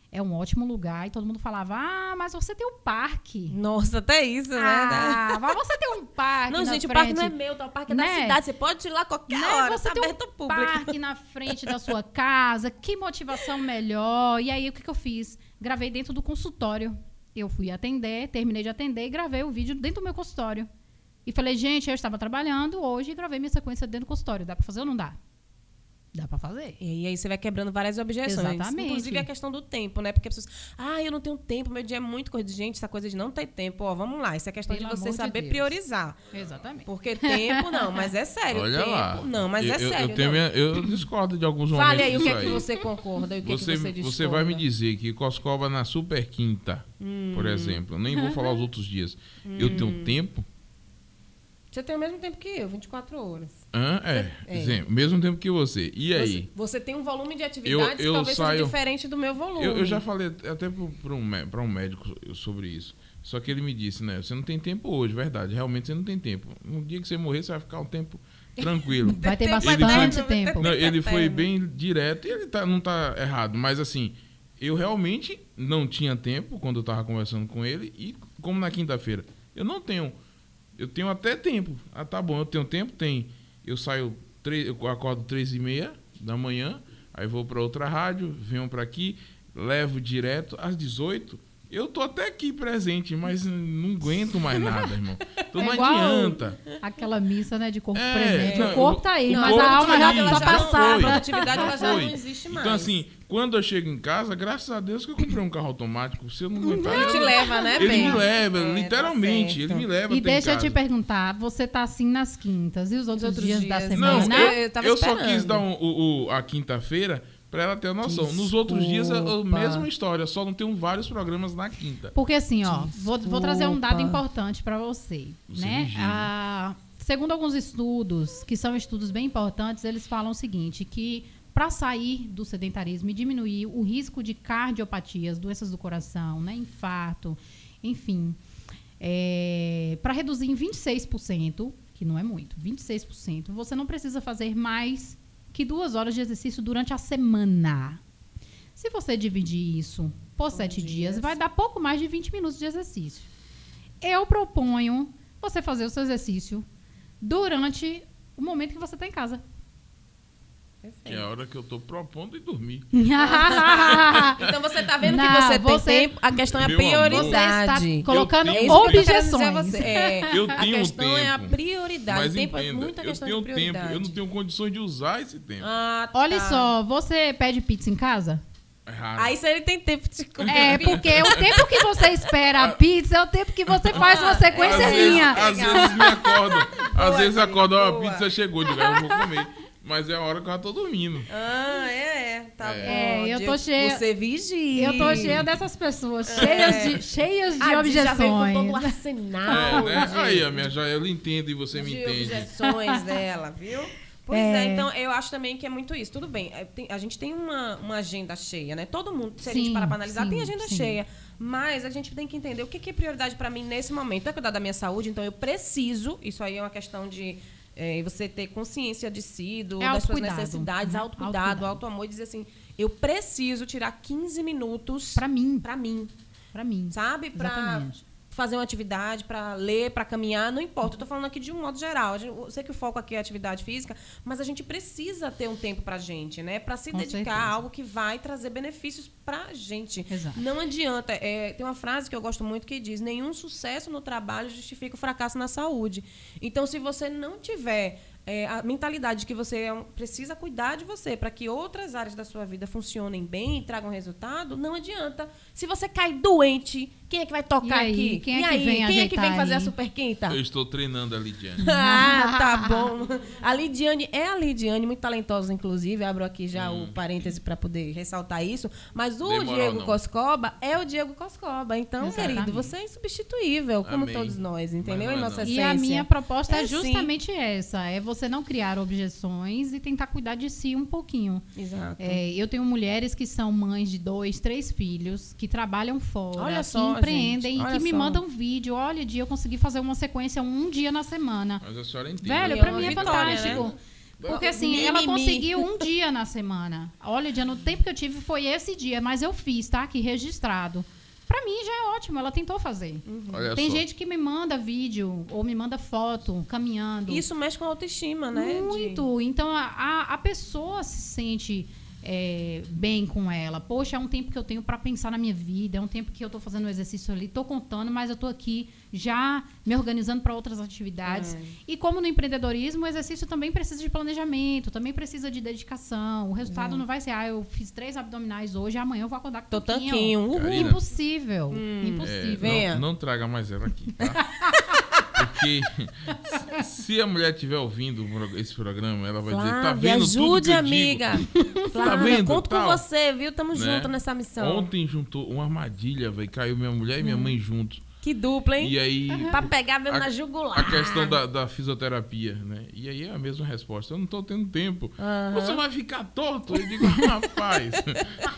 [SPEAKER 5] É um ótimo lugar e todo mundo falava: Ah, mas você tem um parque.
[SPEAKER 3] Nossa, até isso, né?
[SPEAKER 5] Ah, mas você tem um parque.
[SPEAKER 3] Não, gente, o parque não é
[SPEAKER 5] frente.
[SPEAKER 3] meu, tá? o parque é da
[SPEAKER 5] Né?
[SPEAKER 3] cidade. Você pode ir lá qualquer
[SPEAKER 5] Né?
[SPEAKER 3] hora,
[SPEAKER 5] Você
[SPEAKER 3] tá
[SPEAKER 5] tem
[SPEAKER 3] aberto
[SPEAKER 5] um
[SPEAKER 3] público.
[SPEAKER 5] parque na frente da sua casa, que motivação melhor. E aí, o que, que eu fiz? Gravei dentro do consultório. Eu fui atender, terminei de atender e gravei o vídeo dentro do meu consultório. E falei, gente, eu estava trabalhando hoje e gravei minha sequência dentro do consultório. Dá pra fazer ou não dá? Dá pra fazer.
[SPEAKER 3] E aí você vai quebrando várias objeções.
[SPEAKER 5] Exatamente.
[SPEAKER 3] Inclusive a questão do tempo, né? Porque as pessoas, ah, eu não tenho tempo, meu dia é muito corrido. Gente, essa coisa de não ter tempo, ó, vamos lá. Isso é questão
[SPEAKER 5] Pelo
[SPEAKER 3] de você
[SPEAKER 5] de
[SPEAKER 3] saber
[SPEAKER 5] Deus.
[SPEAKER 3] priorizar.
[SPEAKER 5] Exatamente.
[SPEAKER 3] Porque tempo não, mas é sério.
[SPEAKER 4] Olha
[SPEAKER 3] tempo,
[SPEAKER 4] lá.
[SPEAKER 3] Não, mas
[SPEAKER 4] eu,
[SPEAKER 3] é sério.
[SPEAKER 4] Eu, tenho eu discordo de alguns momentos
[SPEAKER 3] Fale aí o que é que você concorda e o que,
[SPEAKER 4] você,
[SPEAKER 3] é que você discorda.
[SPEAKER 4] você vai me dizer que Coscoba na Super Quinta,
[SPEAKER 3] Hum.
[SPEAKER 4] por exemplo, eu nem vou falar os outros dias, eu tenho tempo?
[SPEAKER 3] Você tem o mesmo tempo que eu, 24 horas.
[SPEAKER 4] Hã? É,
[SPEAKER 3] É.
[SPEAKER 4] sim, mesmo tempo que você. E aí?
[SPEAKER 3] Você, você tem um volume de atividades
[SPEAKER 4] eu
[SPEAKER 3] que talvez
[SPEAKER 4] saio-
[SPEAKER 3] seja diferente do meu volume.
[SPEAKER 4] Eu, eu já falei até para um, pra um médico sobre isso. Só que ele me disse, né? Você não tem tempo hoje, verdade. Realmente você não tem tempo. No dia que você morrer, você vai ficar um tempo tranquilo.
[SPEAKER 5] Vai ter bastante
[SPEAKER 3] eterno,
[SPEAKER 5] tempo.
[SPEAKER 4] Não, ele foi bem direto e ele tá, não tá errado. Mas assim, eu realmente não tinha tempo quando eu tava conversando com ele. E como na quinta-feira, eu não tenho. Eu tenho até tempo. Ah, tá bom, eu tenho tempo? Tem. Eu saio, três, eu acordo três e meia da manhã, aí vou para outra rádio, venho para aqui, levo direto às 18. Eu tô até aqui presente, mas não aguento mais nada, irmão. Então
[SPEAKER 5] É
[SPEAKER 4] não
[SPEAKER 5] igual
[SPEAKER 4] adianta.
[SPEAKER 5] Aquela missa, né, de corpo
[SPEAKER 4] É,
[SPEAKER 5] presente.
[SPEAKER 4] não,
[SPEAKER 5] o corpo tá aí, mas a
[SPEAKER 4] tá
[SPEAKER 5] alma
[SPEAKER 4] aí,
[SPEAKER 5] já
[SPEAKER 4] já
[SPEAKER 5] tá
[SPEAKER 4] foi.
[SPEAKER 3] A
[SPEAKER 5] passada.
[SPEAKER 3] produtividade ela já não existe mais.
[SPEAKER 4] Então, assim, quando eu chego em casa, graças a Deus que eu comprei um carro automático. Se eu não aguentar,
[SPEAKER 3] Ele te leva, né,
[SPEAKER 4] ele
[SPEAKER 3] bem?
[SPEAKER 4] me leva,
[SPEAKER 3] É, tá
[SPEAKER 4] literalmente.
[SPEAKER 3] certo.
[SPEAKER 4] ele me leva
[SPEAKER 5] E
[SPEAKER 4] até em
[SPEAKER 5] deixa eu te perguntar, você tá assim nas quintas e os outros,
[SPEAKER 3] outros
[SPEAKER 5] dias, da
[SPEAKER 3] dias?
[SPEAKER 5] semana?
[SPEAKER 4] Não,
[SPEAKER 3] eu-
[SPEAKER 4] eu,
[SPEAKER 3] eu tava
[SPEAKER 4] eu só quis dar um- o, o- a quinta-feira pra ela ter noção. Nos outros dias, a, a
[SPEAKER 5] Desculpa.
[SPEAKER 4] mesma história, só não tem vários programas na quinta.
[SPEAKER 5] Porque assim, ó, vou, vou trazer um dado
[SPEAKER 3] Desculpa.
[SPEAKER 5] importante para você,
[SPEAKER 4] Você
[SPEAKER 5] né?
[SPEAKER 4] vigia.
[SPEAKER 5] A segundo alguns estudos, que são estudos bem importantes, eles falam o seguinte, que para sair do sedentarismo e diminuir o risco de cardiopatias, doenças do coração, né, infarto, enfim, é, para reduzir em 26%, que não é muito, 26%, você não precisa fazer mais que duas horas de exercício durante a semana. Se você dividir isso por sete dias. dias, vai dar pouco mais de 20 minutos de exercício. Eu proponho você fazer o seu exercício durante o momento que você está em casa.
[SPEAKER 4] É a hora que eu estou propondo e dormir.
[SPEAKER 3] então você está vendo Não, que você, você, tem tempo. A questão é a prioridade.
[SPEAKER 5] Você está colocando objeções.
[SPEAKER 3] É, eu tenho a questão tempo, é a prioridade. Mas
[SPEAKER 4] tempo entenda, é muita questão eu tenho de tempo. Eu não tenho condições de usar esse tempo. Ah,
[SPEAKER 5] tá. Olha só, você pede pizza em casa?
[SPEAKER 3] É. Aí ele tem tempo de
[SPEAKER 5] comer. É, porque o tempo que você espera a pizza é o tempo que você faz uma sequenciazinha.
[SPEAKER 4] Às vezes, às vezes me acorda. Às vezes acorda, ó, a pizza chegou, digo, eu vou comer. Mas é a hora que eu já tô dormindo.
[SPEAKER 3] Ah, é, é. Tá é.
[SPEAKER 5] bom. É, eu tô cheia.
[SPEAKER 3] Você vigia.
[SPEAKER 5] Eu tô cheia dessas pessoas, cheias é. de, cheias de a objeções. Já veio com todo o
[SPEAKER 3] arsenal.
[SPEAKER 4] É, né? Aí, a minha joia, ela entende e você me entende.
[SPEAKER 3] objeções dela, viu? Pois é. é. então eu acho também que é muito isso. Tudo bem, é, a gente tem uma, uma agenda cheia, né? Todo mundo, se sim, a gente parar para analisar, sim, tem agenda sim. cheia. Mas a gente tem que entender o que, que é prioridade para mim nesse momento. É cuidar da minha saúde, então eu preciso, isso aí é uma questão de é, você ter consciência de si, do, é das suas necessidades, uhum. autocuidado, auto-amor, e dizer assim, eu preciso tirar 15 minutos
[SPEAKER 5] para mim.
[SPEAKER 3] Para mim.
[SPEAKER 5] Para mim.
[SPEAKER 3] Sabe? Para fazer uma atividade, para ler, para caminhar, não importa. Eu estou falando aqui de um modo geral. Eu sei que o foco aqui é atividade física, mas a gente precisa ter um tempo para a gente, né? Para se Com dedicar certeza. a algo que vai trazer benefícios para a gente.
[SPEAKER 5] Exato.
[SPEAKER 3] Não adianta. É, tem uma frase que eu gosto muito que diz: nenhum sucesso no trabalho justifica o fracasso na saúde. Então, se você não tiver é, a mentalidade de que você é um, precisa cuidar de você para que outras áreas da sua vida funcionem bem e tragam resultado, não adianta. Se você cai doente, quem é que vai tocar
[SPEAKER 5] aí,
[SPEAKER 3] aqui?
[SPEAKER 5] Quem é e que aí, vem
[SPEAKER 3] quem é que vem fazer a super quinta?
[SPEAKER 4] Eu estou treinando a Lidiane.
[SPEAKER 3] ah, tá bom. A Lidiane é a Lidiane, muito talentosa, inclusive. Abro aqui já hum. o parêntese para poder ressaltar isso. Mas o Diego não. Coscoba é o Diego Coscoba. Então, Exatamente. querido, você é insubstituível, como Amém. todos nós, entendeu? Em nossa essência.
[SPEAKER 5] E a minha proposta é, é justamente sim. essa: é você não criar objeções e tentar cuidar de si um pouquinho.
[SPEAKER 3] Exato.
[SPEAKER 5] É, eu tenho mulheres que são mães de dois, três filhos, que trabalham fora, Olha só, e que me mandam vídeo. Olha, dia eu consegui fazer uma sequência um dia na semana.
[SPEAKER 4] Mas a senhora entende.
[SPEAKER 5] Velho, é pra mim é vitória, fantástico. Né? Porque assim, Mimimi. ela conseguiu um dia na semana. Olha, dia, no tempo que eu tive foi esse dia, mas eu fiz, tá? Aqui registrado. Pra mim já é ótimo, ela tentou fazer.
[SPEAKER 4] Uhum.
[SPEAKER 5] Tem só. gente que me manda vídeo ou me manda foto caminhando.
[SPEAKER 3] Isso mexe com a autoestima, né?
[SPEAKER 5] Muito. De... Então a, a pessoa se sente é, bem com ela. Poxa, é um tempo que eu tenho para pensar na minha vida, é um tempo que eu estou fazendo um exercício ali, estou contando, mas eu estou aqui já me organizando para outras atividades. É. E como no empreendedorismo, o exercício também precisa de planejamento, também precisa de dedicação. O resultado é. não vai ser, ah, eu fiz três abdominais hoje, amanhã eu vou acordar com
[SPEAKER 3] Tô tanquinho.
[SPEAKER 5] Impossível. Hum, impossível.
[SPEAKER 4] É, não, não, traga mais ela aqui, tá? Porque se a mulher estiver ouvindo esse programa, ela vai Flávia, dizer, tá vendo ajude, amiga. Digo?
[SPEAKER 3] Flávia, tá vendo? Conto Tal. com você, viu? Tamo né? junto nessa missão.
[SPEAKER 4] Ontem juntou uma armadilha, velho. Caiu minha mulher e minha hum. mãe juntos.
[SPEAKER 3] Que dupla, hein?
[SPEAKER 4] E aí.
[SPEAKER 3] pra pegar mesmo na jugular.
[SPEAKER 4] A questão da, da, fisioterapia, né? E aí é a mesma resposta. Eu não tô tendo tempo. Uhum. Você vai ficar torto? Eu digo, rapaz,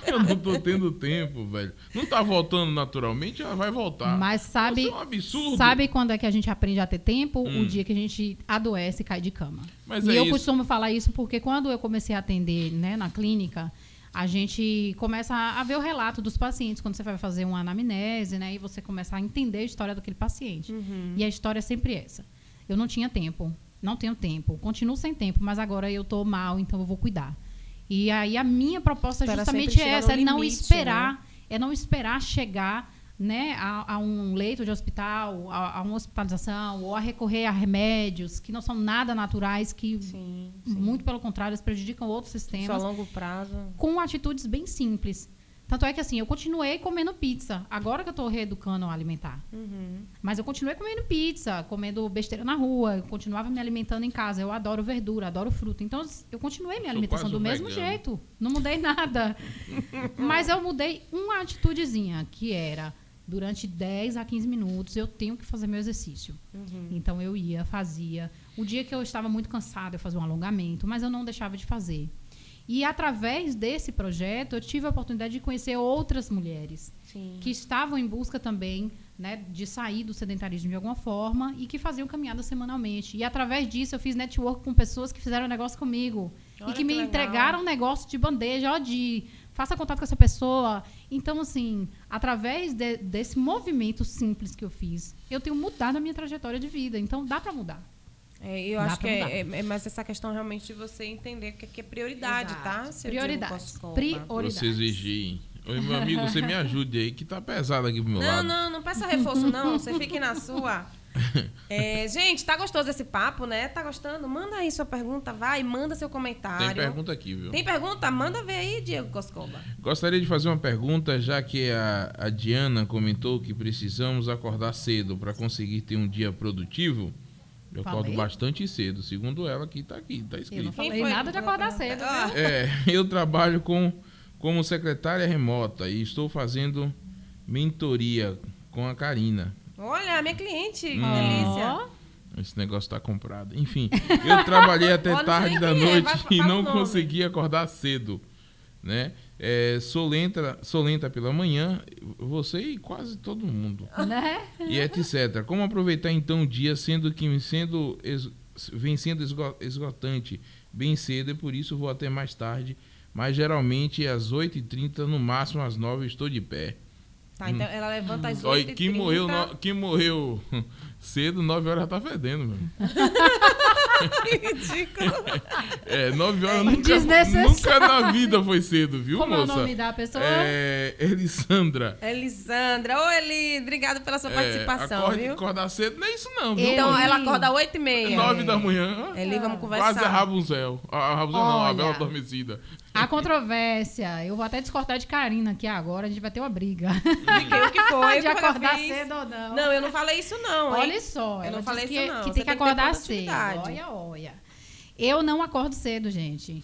[SPEAKER 4] eu não tô tendo tempo, velho. Não tá voltando naturalmente, ela vai voltar.
[SPEAKER 5] Mas sabe.
[SPEAKER 4] Isso é um absurdo.
[SPEAKER 5] Sabe quando é que a gente aprende a ter tempo? Hum. O dia que a gente adoece e cai de cama. Mas e é eu isso. costumo falar isso porque quando eu comecei a atender né, na clínica a gente começa a ver o relato dos pacientes quando você vai fazer uma anamnese, né? E você começa a entender a história daquele paciente. Uhum. E a história é sempre essa. Eu não tinha tempo, não tenho tempo, continuo sem tempo, mas agora eu estou mal, então eu vou cuidar. E aí a minha proposta Espera justamente é essa, é não esperar, né? é não esperar chegar né, a, a, um leito de hospital, a, a, uma hospitalização, ou a recorrer a remédios que não são nada naturais, que sim, sim. muito pelo contrário, eles prejudicam outros sistemas. Só
[SPEAKER 3] a longo prazo.
[SPEAKER 5] Com atitudes bem simples. Tanto é que assim, eu continuei comendo pizza. Agora que eu estou reeducando a alimentar. Uhum. Mas eu continuei comendo pizza, comendo besteira na rua, eu continuava me alimentando em casa. Eu adoro verdura, adoro fruta. Então, eu continuei minha alimentação do mesmo vegano. jeito. Não mudei nada. Mas eu mudei uma atitudezinha, que era durante 10 a 15 minutos eu tenho que fazer meu exercício.
[SPEAKER 3] Uhum.
[SPEAKER 5] Então eu ia, fazia. O dia que eu estava muito cansada, eu fazia um alongamento, mas eu não deixava de fazer. E através desse projeto, eu tive a oportunidade de conhecer outras mulheres
[SPEAKER 3] Sim.
[SPEAKER 5] que estavam em busca também né, de sair do sedentarismo de alguma forma e que faziam caminhada semanalmente. E através disso, eu fiz network com pessoas que fizeram negócio comigo
[SPEAKER 3] Olha
[SPEAKER 5] e que,
[SPEAKER 3] que
[SPEAKER 5] me
[SPEAKER 3] legal.
[SPEAKER 5] entregaram um negócio de bandeja, ó, de faça contato com essa pessoa. Então, assim, através de- desse movimento simples que eu fiz, eu tenho mudado a minha trajetória de vida. Então, dá para mudar.
[SPEAKER 3] É, eu
[SPEAKER 5] Dá
[SPEAKER 3] acho que é, é- é mais essa questão realmente de você entender o que é, que é prioridade,
[SPEAKER 5] Exato.
[SPEAKER 3] tá? seu
[SPEAKER 5] Prioridade. Prioridade.
[SPEAKER 4] Você exigir. Oi, meu amigo, você me ajude aí, que tá pesado aqui pro meu
[SPEAKER 3] Não,
[SPEAKER 4] lado.
[SPEAKER 3] não, não peça reforço, não. Você fique na sua. É, gente, tá gostoso esse papo, né? Tá gostando? Manda aí sua pergunta, vai, manda seu comentário.
[SPEAKER 4] Tem pergunta aqui, viu?
[SPEAKER 3] Tem pergunta? Manda ver aí, Diego Coscoba.
[SPEAKER 4] Gostaria de fazer uma pergunta, já que a, a Diana comentou que precisamos acordar cedo para conseguir ter um dia produtivo. Eu
[SPEAKER 5] Falei?
[SPEAKER 4] acordo bastante cedo, segundo ela que tá aqui, tá
[SPEAKER 5] Eu não
[SPEAKER 4] escrito.
[SPEAKER 5] Falei nada de acordar cedo.
[SPEAKER 3] Ah?
[SPEAKER 4] É, eu trabalho com, como secretária remota e estou fazendo mentoria com a Karina.
[SPEAKER 3] Olha, minha cliente, que
[SPEAKER 4] Hum.
[SPEAKER 3] delícia.
[SPEAKER 4] Esse negócio tá comprado. Enfim, eu trabalhei até tarde da
[SPEAKER 3] é,
[SPEAKER 4] noite
[SPEAKER 3] vai,
[SPEAKER 4] e não consegui acordar cedo, né? É, sou, lenta, sou lenta pela manhã, você e quase todo mundo.
[SPEAKER 5] né?
[SPEAKER 4] E etc. Como aproveitar então o dia, sendo que sendo es- vem sendo esgo- esgotante bem cedo e por isso vou até mais tarde, mas geralmente às 8h30, no máximo às 9 estou de pé.
[SPEAKER 3] Tá, então ela levanta às
[SPEAKER 4] Olha,
[SPEAKER 3] 8
[SPEAKER 4] quem morreu, quem morreu cedo, 9 horas já tá fedendo, velho.
[SPEAKER 3] Ridículo.
[SPEAKER 4] É, 9 horas
[SPEAKER 5] É
[SPEAKER 4] nunca, nunca na vida foi cedo, viu,
[SPEAKER 5] Como é o
[SPEAKER 4] moça?
[SPEAKER 5] nome da pessoa?
[SPEAKER 4] É, Elisandra.
[SPEAKER 3] Elisandra. Ô, Eli, obrigado pela sua
[SPEAKER 4] É,
[SPEAKER 3] participação,
[SPEAKER 4] acorde,
[SPEAKER 3] viu?
[SPEAKER 4] acordar cedo não é isso não, viu?
[SPEAKER 3] Então,
[SPEAKER 4] moça?
[SPEAKER 3] ela acorda às 8 e meia.
[SPEAKER 4] 9 da manhã.
[SPEAKER 3] Eli, vamos conversar.
[SPEAKER 4] Quase a Rapunzel. A Rapunzel não, a
[SPEAKER 5] Olha.
[SPEAKER 4] Bela Adormecida.
[SPEAKER 5] A controvérsia. Eu vou até discordar de Karina aqui agora, a gente vai ter uma briga.
[SPEAKER 3] Fiquei, o que foi?
[SPEAKER 5] de
[SPEAKER 3] O que foi eu
[SPEAKER 5] acordar cedo ou não.
[SPEAKER 3] Não, eu não falei isso não, hein?
[SPEAKER 5] Olha só,
[SPEAKER 3] Eu
[SPEAKER 5] ela
[SPEAKER 3] não falei isso
[SPEAKER 5] que,
[SPEAKER 3] não.
[SPEAKER 5] que
[SPEAKER 3] Você
[SPEAKER 5] tem que
[SPEAKER 3] tem que ter
[SPEAKER 5] acordar cedo. Olha, olha. Eu não acordo cedo, gente.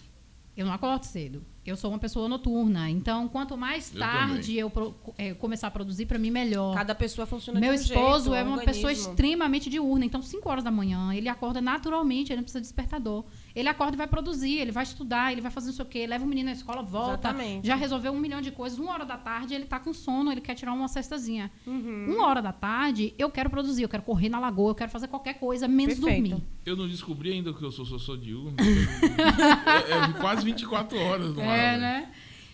[SPEAKER 5] Eu não acordo cedo. Eu sou uma pessoa noturna. Então, quanto mais
[SPEAKER 4] Eu
[SPEAKER 5] tarde
[SPEAKER 4] também.
[SPEAKER 5] eu, pro- eh, começar a produzir, para mim, melhor.
[SPEAKER 3] Cada pessoa funciona
[SPEAKER 5] Meu
[SPEAKER 3] de um
[SPEAKER 5] esposo
[SPEAKER 3] jeito,
[SPEAKER 5] é
[SPEAKER 3] um
[SPEAKER 5] uma pessoa
[SPEAKER 3] organismo.
[SPEAKER 5] extremamente diurna. Então, 5 horas da manhã, ele acorda naturalmente, ele não precisa de despertador. Ele acorda e vai produzir, ele vai estudar, ele vai fazer não sei o quê, leva o menino na escola, volta.
[SPEAKER 3] Exatamente.
[SPEAKER 5] Já resolveu um milhão de coisas. Uma hora da tarde, ele tá com sono, ele quer tirar uma cestazinha.
[SPEAKER 3] Uhum.
[SPEAKER 5] Uma hora da tarde, eu quero produzir, eu quero correr na lagoa, eu quero fazer qualquer coisa, menos
[SPEAKER 3] Perfeito.
[SPEAKER 5] dormir.
[SPEAKER 4] Eu não descobri ainda que eu sou, sou, sou diurno. é, é quase 24 horas no ar.
[SPEAKER 5] É,
[SPEAKER 4] velho.
[SPEAKER 5] né?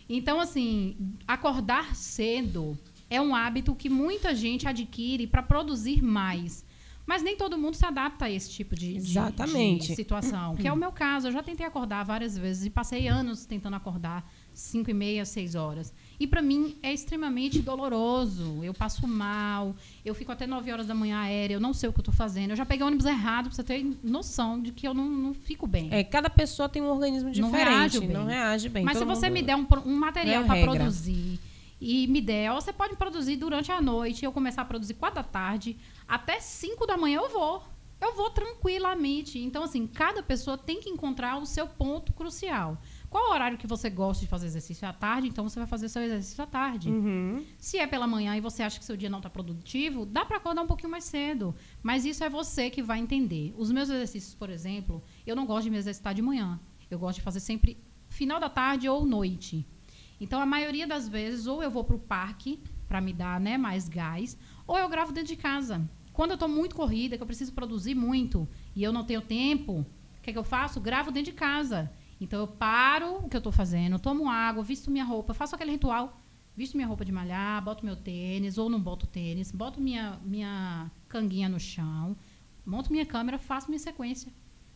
[SPEAKER 5] Então, assim, acordar cedo é um hábito que muita gente adquire para produzir mais. Mas nem todo mundo se adapta a esse tipo de, de-
[SPEAKER 3] Exatamente.
[SPEAKER 5] de situação, que é o meu caso. Eu já tentei acordar várias vezes e passei anos tentando acordar 5 e meia, 6 horas. E para mim é extremamente doloroso. Eu passo mal, eu fico até 9 horas da manhã aérea, eu não sei o que eu tô fazendo. Eu já peguei o ônibus errado pra você ter noção de que eu não, não fico bem.
[SPEAKER 3] É, cada pessoa tem um organismo
[SPEAKER 5] Não
[SPEAKER 3] diferente.
[SPEAKER 5] reage bem.
[SPEAKER 3] Não reage bem.
[SPEAKER 5] Mas se
[SPEAKER 3] Todo
[SPEAKER 5] você
[SPEAKER 3] mundo-
[SPEAKER 5] me der um, um material
[SPEAKER 3] É
[SPEAKER 5] para produzir e me der, ou você pode produzir durante a noite, eu começar a produzir 4 da tarde, até 5 da manhã eu vou. Eu vou tranquilamente. Então, assim, cada pessoa tem que encontrar o seu ponto crucial. Qual o horário que você gosta de fazer exercício à tarde? Então, você vai fazer seu exercício à tarde.
[SPEAKER 3] Uhum.
[SPEAKER 5] Se é pela manhã e você acha que seu dia não está produtivo, dá para acordar um pouquinho mais cedo. Mas isso é você que vai entender. Os meus exercícios, por exemplo, eu não gosto de me exercitar de manhã. Eu gosto de fazer sempre final da tarde ou noite. Então, a maioria das vezes, ou eu vou para o parque para me dar né, mais gás, ou eu gravo dentro de casa. Quando eu estou muito corrida, que eu preciso produzir muito e eu não tenho tempo, o que, é que eu faço? Gravo dentro de casa. Então, eu paro o que eu estou fazendo, tomo água, visto minha roupa, faço aquele ritual visto minha roupa de malhar, boto meu tênis ou não boto tênis, boto minha, minha canguinha no chão, monto minha câmera, faço minha sequência.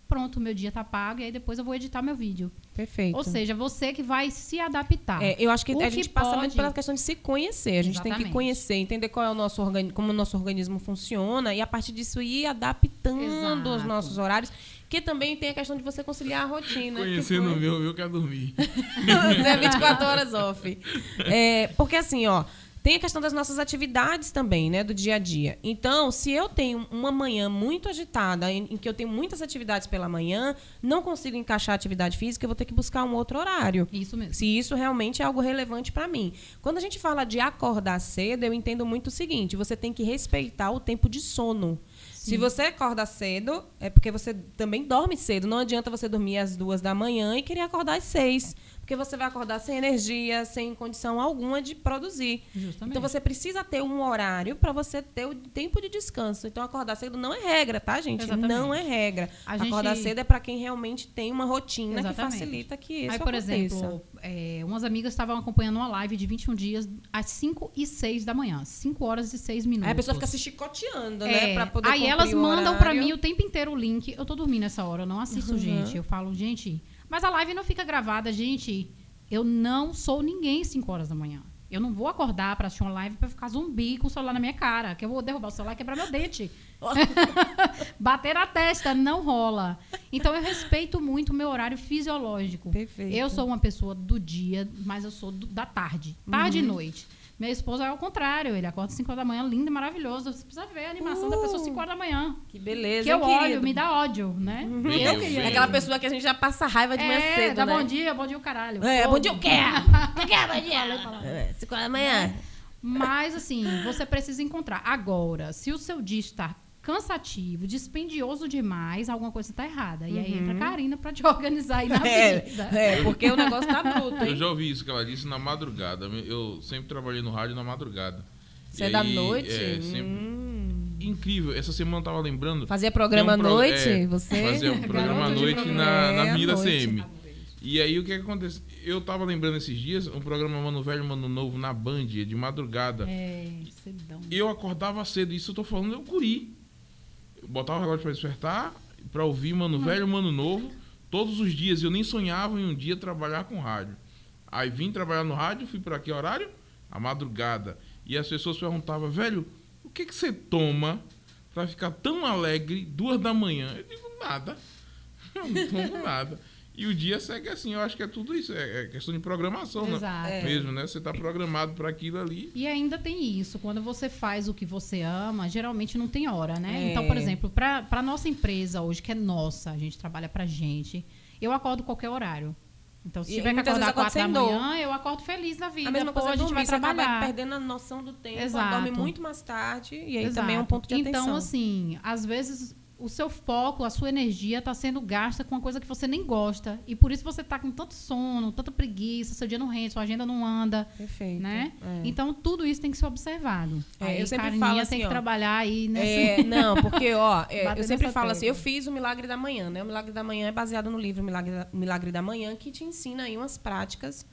[SPEAKER 5] Pronto, meu dia tá pago e aí depois eu vou editar meu vídeo.
[SPEAKER 3] Perfeito.
[SPEAKER 5] Ou seja, você que vai se adaptar.
[SPEAKER 3] É, eu acho que
[SPEAKER 5] O
[SPEAKER 3] a
[SPEAKER 5] que
[SPEAKER 3] gente passa muito
[SPEAKER 5] pode-
[SPEAKER 3] pela questão de se conhecer. A gente tem que
[SPEAKER 5] Exatamente.
[SPEAKER 3] conhecer, entender qual é o nosso organi como o nosso organismo funciona e a partir disso ir adaptando os
[SPEAKER 5] Exato.
[SPEAKER 3] nossos horários. Que também tem a questão de você conciliar a rotina.
[SPEAKER 4] Conhecendo o meu, eu quero dormir.
[SPEAKER 3] Zé 24 horas off. É, porque assim, ó, tem a questão das nossas atividades também, né, do dia a dia. Então, se eu tenho uma manhã muito agitada, em, em, que eu tenho muitas atividades pela manhã, não consigo encaixar atividade física, eu vou ter que buscar um outro horário.
[SPEAKER 5] Isso mesmo.
[SPEAKER 3] Se isso realmente é algo relevante para mim. Quando a gente fala de acordar cedo, eu entendo muito o seguinte: você tem que respeitar o tempo de sono. Se você acorda cedo, é porque você também dorme cedo. Não adianta você dormir às duas da manhã e querer acordar às seis porque você vai acordar sem energia, sem condição alguma de produzir. Justamente. Então você precisa ter um horário para você ter o tempo de descanso. Então acordar cedo não é regra, tá, gente? Exatamente. Não é regra. A acordar gente... cedo é para quem realmente tem uma rotina Exatamente. que facilita que isso
[SPEAKER 5] Aí, por
[SPEAKER 3] aconteça.
[SPEAKER 5] exemplo, é, umas amigas estavam acompanhando uma live de 21 dias às 5 e 6 da manhã. 5 horas e 6 minutos.
[SPEAKER 3] Aí a pessoa fica se chicoteando, né?
[SPEAKER 5] É. Pra poder Aí elas mandam para mim o tempo inteiro o link. Eu tô dormindo essa hora, eu não assisto, uhum. gente. Eu falo, gente... Mas a live não fica gravada, gente. Eu não sou ninguém 5 horas da manhã. Eu não vou acordar para assistir uma live para ficar zumbi com o celular na minha cara, que eu vou derrubar o celular e quebrar meu dente. Bater na testa não rola. Então eu respeito muito o meu horário fisiológico.
[SPEAKER 3] Perfeito.
[SPEAKER 5] Eu sou uma pessoa do dia, mas eu sou do, da tarde, tarde uhum. e noite. Meu esposo é o contrário, ele acorda às 5 horas da manhã, lindo e maravilhoso. Você precisa ver a animação uh, da pessoa às 5 horas da manhã.
[SPEAKER 3] Que beleza,
[SPEAKER 5] Que eu olho, me dá ódio, né?
[SPEAKER 3] Uhum. Eu queria. É aquela pessoa que a gente já passa raiva de manhã é, cedo,
[SPEAKER 5] dá
[SPEAKER 3] né?
[SPEAKER 5] bom dia, bom dia o caralho.
[SPEAKER 3] É, bom dia o quê? O quê, bom dia? 5 horas da manhã.
[SPEAKER 5] Mas, assim, você precisa encontrar. Agora, se o seu dia está cansativo, dispendioso demais, alguma coisa está errada. E aí entra a uhum. Karina para te organizar aí na
[SPEAKER 3] é, vida. É, porque o negócio tá bruto, hein?
[SPEAKER 4] Eu já ouvi isso que ela disse na madrugada. Eu sempre trabalhei no rádio na madrugada.
[SPEAKER 3] Você é da noite?
[SPEAKER 4] É, sempre... Hum. Incrível. Essa semana eu tava lembrando.
[SPEAKER 3] Fazia programa à um pro... noite?
[SPEAKER 4] É,
[SPEAKER 3] você?
[SPEAKER 4] Fazia um programa à noite na, na Avenida CM. E aí o que, que acontece? Eu tava lembrando esses dias, um programa Mano Velho, Mano Novo na Band, de madrugada.
[SPEAKER 5] É, cedão.
[SPEAKER 4] Eu acordava cedo, isso eu tô falando, eu curi botava o relógio para despertar, para ouvir Mano Velho, Mano Novo, todos os dias. Eu nem sonhava em um dia trabalhar com rádio. Aí vim trabalhar no rádio, fui para que horário? A madrugada. E as pessoas perguntavam, velho, o que, que você toma para ficar tão alegre duas da manhã? Eu digo, nada. Eu não tomo nada. E o dia segue assim, eu acho que é tudo isso, é, é questão de programação, né?
[SPEAKER 5] Exato.
[SPEAKER 4] né? Mesmo, né? Você está programado para aquilo ali.
[SPEAKER 5] E ainda tem isso, quando você faz o que você ama, geralmente não tem hora, né? É. Então, por exemplo, para a nossa empresa hoje, que é nossa, a gente trabalha para gente, eu acordo qualquer horário. Então, se e tiver que acordar quatro da manhã, eu acordo feliz na vida. A mesma coisa, a gente vai trabalhar.
[SPEAKER 3] perdendo a noção do tempo, Exato. dorme muito mais tarde, e aí Exato. também é um ponto de
[SPEAKER 5] então,
[SPEAKER 3] atenção.
[SPEAKER 5] Então, assim, às vezes o seu foco, a sua energia está sendo gasta com uma coisa que você nem gosta. E por isso você está com tanto sono, tanta preguiça, seu dia não rende, sua agenda não anda.
[SPEAKER 3] Perfeito.
[SPEAKER 5] Né?
[SPEAKER 3] É.
[SPEAKER 5] Então, tudo isso tem que ser observado.
[SPEAKER 3] É, aí, eu sempre falo assim,
[SPEAKER 5] tem que
[SPEAKER 3] ó,
[SPEAKER 5] trabalhar aí nessa...
[SPEAKER 3] É, não, porque, ó, é, eu sempre falo assim, eu fiz o Milagre da Manhã, né? O Milagre da Manhã é baseado no livro Milagre da, Milagre da Manhã, que te ensina aí umas práticas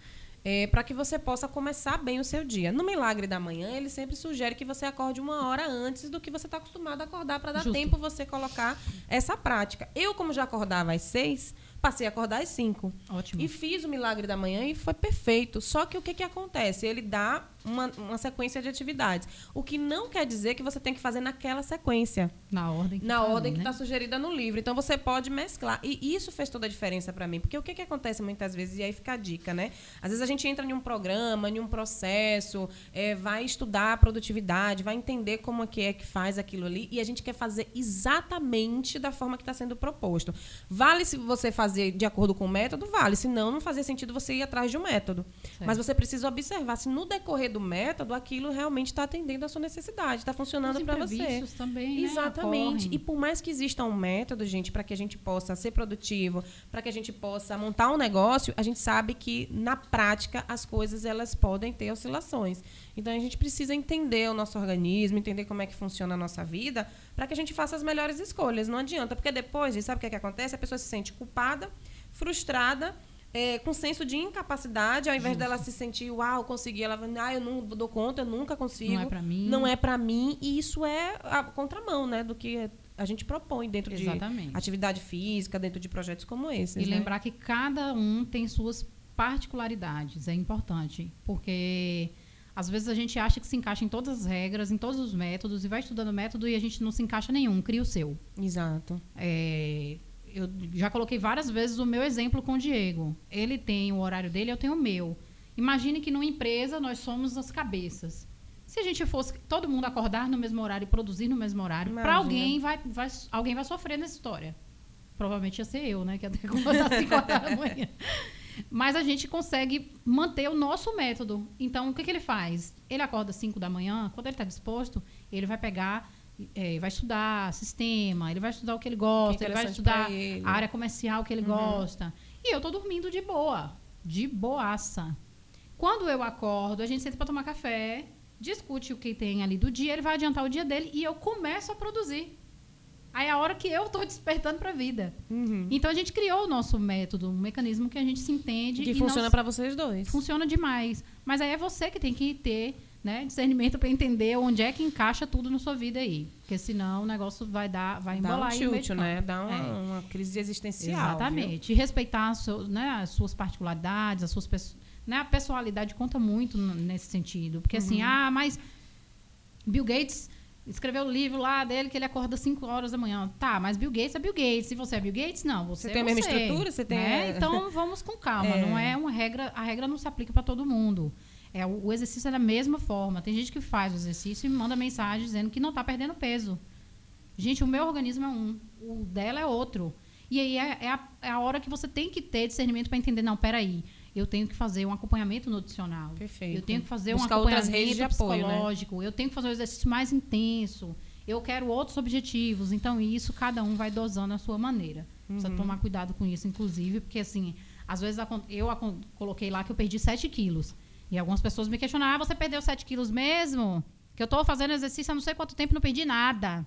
[SPEAKER 3] é, para que você possa começar bem o seu dia. No Milagre da Manhã, ele sempre sugere que você acorde uma hora antes do que você está acostumado a acordar, para dar Justo. tempo você colocar essa prática. Eu, como já acordava às seis, passei a acordar às cinco.
[SPEAKER 5] Ótimo.
[SPEAKER 3] E fiz o Milagre da Manhã e foi perfeito. Só que o que, que acontece? Ele dá uma, uma sequência de atividades. O que não quer dizer que você tem que fazer naquela sequência.
[SPEAKER 5] Na ordem
[SPEAKER 3] que Na tá ordem que está né? sugerida no livro. Então você pode mesclar. E isso fez toda a diferença para mim. Porque o que, que acontece muitas vezes, e aí fica a dica, né? Às vezes a gente entra em um programa, em um processo, é, vai estudar a produtividade, vai entender como é que é que faz aquilo ali, e a gente quer fazer exatamente da forma que está sendo proposto. Vale se você fazer de acordo com o método? Vale. Se não, não fazia sentido você ir atrás de um método. Certo. Mas você precisa observar se no decorrer do método, aquilo realmente está atendendo a sua necessidade, está funcionando para você.
[SPEAKER 5] também,
[SPEAKER 3] né? Exatamente. E por mais que exista um método, gente, para que a gente possa ser produtivo, para que a gente possa montar um negócio, a gente sabe que na prática as coisas elas podem ter oscilações. Então a gente precisa entender o nosso organismo, entender como é que funciona a nossa vida, para que a gente faça as melhores escolhas. Não adianta, porque depois, sabe o que, é que acontece? A pessoa se sente culpada, frustrada é, com senso de incapacidade, ao invés Justo. dela se sentir, uau, consegui, ela vai, ah, eu não dou conta, eu nunca consigo. Não é
[SPEAKER 5] para mim.
[SPEAKER 3] Não é para mim, e isso é a contramão, né, do que a gente propõe dentro
[SPEAKER 5] Exatamente.
[SPEAKER 3] de atividade física, dentro de projetos como esse.
[SPEAKER 5] E né? lembrar que cada um tem suas particularidades, é importante, porque às vezes a gente acha que se encaixa em todas as regras, em todos os métodos, e vai estudando método e a gente não se encaixa nenhum, cria o seu.
[SPEAKER 3] Exato.
[SPEAKER 5] É, eu já coloquei várias vezes o meu exemplo com o Diego. Ele tem o horário dele, eu tenho o meu. Imagine que numa empresa nós somos as cabeças. Se a gente fosse todo mundo acordar no mesmo horário e produzir no mesmo horário, para alguém vai, vai, alguém vai sofrer nessa história. Provavelmente ia ser eu, né? Que ia ter que acordar às 5 horas da manhã. Mas a gente consegue manter o nosso método. Então, o que, que ele faz? Ele acorda às 5 da manhã, quando ele está disposto, ele vai pegar, é, vai estudar sistema, ele vai estudar o que ele gosta, que ele vai estudar a área comercial que ele uhum. gosta. E eu estou dormindo de boa, de boaça. Quando eu acordo, a gente senta para tomar café, discute o que tem ali do dia, ele vai adiantar o dia dele e eu começo a produzir. Aí é a hora que eu estou despertando para a vida. Uhum. Então a gente criou o nosso método, um mecanismo que a gente se entende.
[SPEAKER 3] Que funciona para vocês dois.
[SPEAKER 5] Funciona demais. Mas aí é você que tem que ter né, discernimento para entender onde é que encaixa tudo na sua vida aí. Porque senão o negócio vai dar, vai embolar
[SPEAKER 3] Dá um tilt, né? Dá uma, é. uma, crise existencial.
[SPEAKER 5] Exatamente. Viu? E respeitar seu, né, as suas particularidades, as suas né, a pessoalidade conta muito nesse sentido. Porque assim, uhum. assim, ah, mas Bill Gates escreveu o livro lá dele que ele acorda 5 horas da manhã. Tá, mas Bill Gates é Bill Gates. Se você é Bill Gates, não. Você, você
[SPEAKER 3] tem
[SPEAKER 5] a
[SPEAKER 3] mesma estrutura? Você tem.
[SPEAKER 5] Né? Então vamos com calma. É. Não é uma regra. A regra não se aplica para todo mundo. É, o, o exercício é da mesma forma. Tem gente que faz o exercício e manda mensagem dizendo que não está perdendo peso. Gente, o meu organismo é um, o dela é outro. E aí é, é, a, é a hora que você tem que ter discernimento para entender, não, peraí, eu tenho que fazer um acompanhamento nutricional.
[SPEAKER 3] Perfeito.
[SPEAKER 5] Eu tenho que fazer Buscar um acompanhamento de apoio, né? psicológico. Né? Eu tenho que fazer um exercício mais intenso. Eu quero outros objetivos. Então, isso cada um vai dosando a sua maneira. Uhum. Precisa tomar cuidado com isso, inclusive, porque assim, às vezes eu coloquei lá que eu perdi 7 quilos. E algumas pessoas me questionaram: ah, você perdeu 7 quilos mesmo? Que eu estou fazendo exercício há não sei quanto tempo não perdi nada.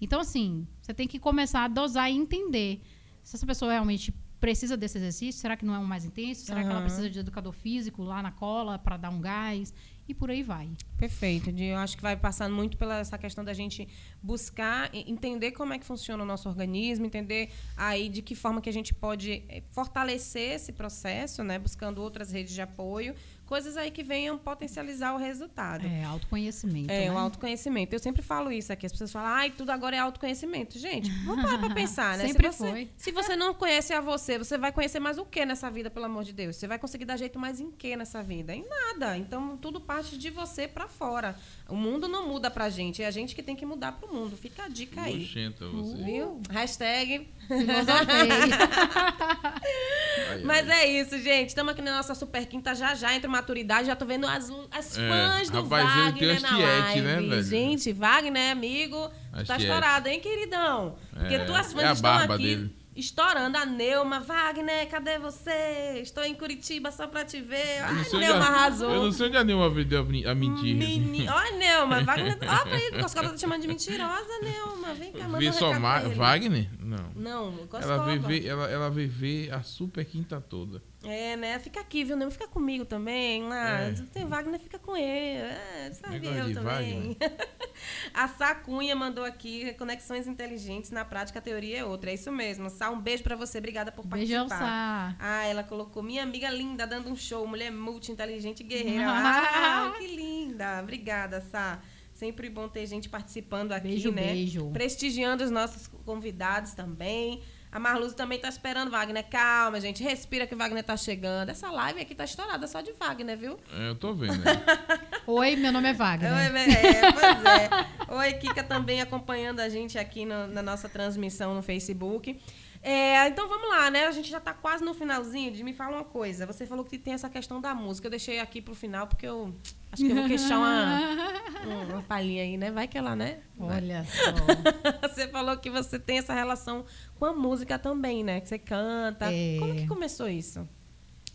[SPEAKER 5] Então, assim, você tem que começar a dosar e entender se essa pessoa realmente precisa desse exercício? Será que não é um mais intenso? Será uhum. que ela precisa de educador físico lá na cola para dar um gás? E por aí vai.
[SPEAKER 3] Perfeito. Eu acho que vai passando muito pela essa questão da gente buscar entender como é que funciona o nosso organismo, entender aí de que forma que a gente pode eh, fortalecer esse processo, né, buscando outras redes de apoio, coisas aí que venham potencializar o resultado.
[SPEAKER 5] É, autoconhecimento.
[SPEAKER 3] É,
[SPEAKER 5] né?
[SPEAKER 3] o autoconhecimento. Eu sempre falo isso aqui, as pessoas falam, ai, tudo agora é autoconhecimento. Gente, vamos parar pra pensar, né?
[SPEAKER 5] Sempre
[SPEAKER 3] se você,
[SPEAKER 5] foi.
[SPEAKER 3] Se você não conhece a você, você vai conhecer mais o que nessa vida, pelo amor de Deus? Você vai conseguir dar jeito mais em que nessa vida? Em nada. Então, tudo parte de você para fora. O mundo não muda pra gente, é a gente que tem que mudar pro mundo. Fica a dica aí.
[SPEAKER 4] Luxenta você.
[SPEAKER 3] Viu? Hashtag Mas é isso, gente. Estamos aqui na nossa super quinta já já entre maturidade. Já tô vendo as, as é, fãs do rapaz, Wagner na live. Né, velho? Gente, Wagner, amigo, tu tá estourado, hein, queridão? Porque é, tuas fãs é estão aqui. Dele estourando. A Neuma, Wagner, cadê você? Estou em Curitiba só pra te ver. Ai, Neuma
[SPEAKER 4] a,
[SPEAKER 3] arrasou.
[SPEAKER 4] Eu não sei onde a Neuma vendeu a mentir.
[SPEAKER 3] Meni... Olha, Neuma, Wagner. Ó, pra ele, Coscoba tá te chamando de mentirosa, Neuma. Vem cá, manda
[SPEAKER 4] Vê só Wagner?
[SPEAKER 3] Não. Não,
[SPEAKER 4] Coscoba. Ela veio ver, ela, ela veio ver a super quinta toda.
[SPEAKER 3] É, né? Fica aqui, viu? Não fica comigo também. Lá. É. Tem Wagner, fica com ele. É, sabe eu também. a Sacunha mandou aqui conexões inteligentes. Na prática, a teoria é outra. É isso mesmo. Sá, um beijo para você. Obrigada por participar.
[SPEAKER 5] Beijão, Sá.
[SPEAKER 3] Ah, ela colocou minha amiga linda dando um show. Mulher multi-inteligente guerreira. ah, que linda. Obrigada, Sá. Sempre bom ter gente participando aqui,
[SPEAKER 5] beijo,
[SPEAKER 3] né?
[SPEAKER 5] Beijo.
[SPEAKER 3] Prestigiando os nossos convidados também. A Marluza também tá esperando Wagner. Calma, gente. Respira que Wagner tá chegando. Essa live aqui tá estourada só de Wagner, viu?
[SPEAKER 4] É, eu tô vendo.
[SPEAKER 5] Oi, meu nome é Wagner.
[SPEAKER 3] Oi, é, pois é. Oi, Kika também acompanhando a gente aqui no, na nossa transmissão no Facebook. É, então vamos lá, né? A gente já está quase no finalzinho. De me fala uma coisa. Você falou que tem essa questão da música. Eu deixei aqui pro final porque eu acho que eu vou queixar uma, uma palhinha aí, né? Vai que ela, né?
[SPEAKER 5] Olha só.
[SPEAKER 3] você falou que você tem essa relação com a música também, né? Que você canta. É... Como que começou isso?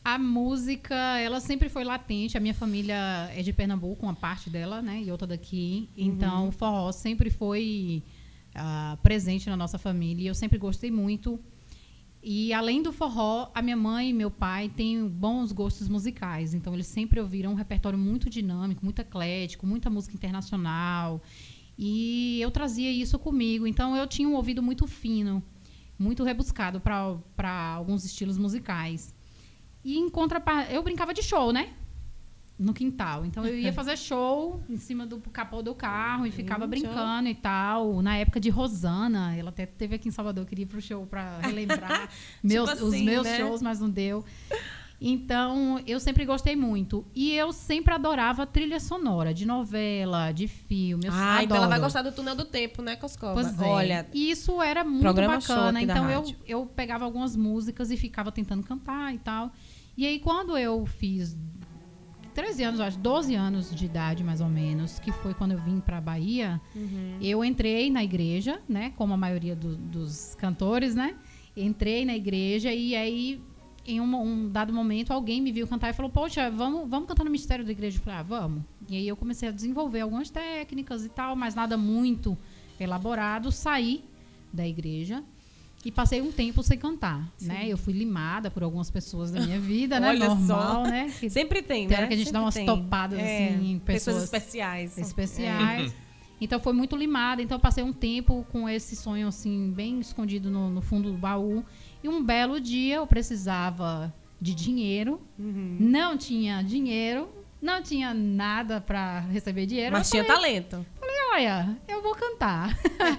[SPEAKER 5] A música, ela sempre foi latente. A minha família é de Pernambuco, uma parte dela, né? E outra daqui. Então, uhum. o forró sempre foi uh, presente na nossa família. Eu sempre gostei muito. E além do forró, a minha mãe e meu pai têm bons gostos musicais. Então eles sempre ouviram um repertório muito dinâmico, muito eclético, muita música internacional. E eu trazia isso comigo. Então eu tinha um ouvido muito fino, muito rebuscado para alguns estilos musicais. E em contraparte, eu brincava de show, né? No quintal. Então eu ia fazer show em cima do capô do carro e ficava brincando e tal. Na época de Rosana, ela até teve aqui em Salvador, eu queria ir pro show para relembrar meus, tipo assim, os meus né? shows, mas não deu. Então, eu sempre gostei muito. E eu sempre adorava trilha sonora, de novela, de filme. Eu
[SPEAKER 3] Ah,
[SPEAKER 5] adoro.
[SPEAKER 3] então ela vai gostar do túnel do tempo, né, Coscoba?
[SPEAKER 5] Pois é.
[SPEAKER 3] Olha,
[SPEAKER 5] E isso era muito bacana. Então eu,
[SPEAKER 3] rádio.
[SPEAKER 5] eu pegava algumas músicas e ficava tentando cantar e tal. E aí, quando eu fiz 13 anos, acho, 12 anos de idade, mais ou menos, que foi quando eu vim pra Bahia,
[SPEAKER 3] Uhum.
[SPEAKER 5] eu entrei na igreja, né? Como a maioria do- dos cantores, né? Entrei na igreja e aí, em um, um dado momento, alguém me viu cantar e falou: Poxa, vamos, vamos cantar no mistério da igreja. Eu falei: Ah, vamos. E aí eu comecei a desenvolver algumas técnicas e tal, mas nada muito elaborado. Saí da igreja. E passei um tempo sem cantar, né? Eu fui limada por algumas pessoas da minha vida, né?
[SPEAKER 3] Olha só.
[SPEAKER 5] Normal, né? Que
[SPEAKER 3] sempre tem,
[SPEAKER 5] Tem
[SPEAKER 3] né?
[SPEAKER 5] hora que a gente
[SPEAKER 3] Sempre
[SPEAKER 5] dá umas
[SPEAKER 3] tem.
[SPEAKER 5] topadas, assim, em
[SPEAKER 3] pessoas,
[SPEAKER 5] pessoas
[SPEAKER 3] especiais.
[SPEAKER 5] especiais. Então foi muito limada. Então eu passei um tempo com esse sonho assim bem escondido no, no fundo do baú. E um belo dia eu precisava de dinheiro.
[SPEAKER 3] Uhum.
[SPEAKER 5] Não tinha dinheiro, não tinha nada para receber dinheiro.
[SPEAKER 3] Mas
[SPEAKER 5] eu
[SPEAKER 3] tinha talento.
[SPEAKER 5] falei, olha, eu vou cantar.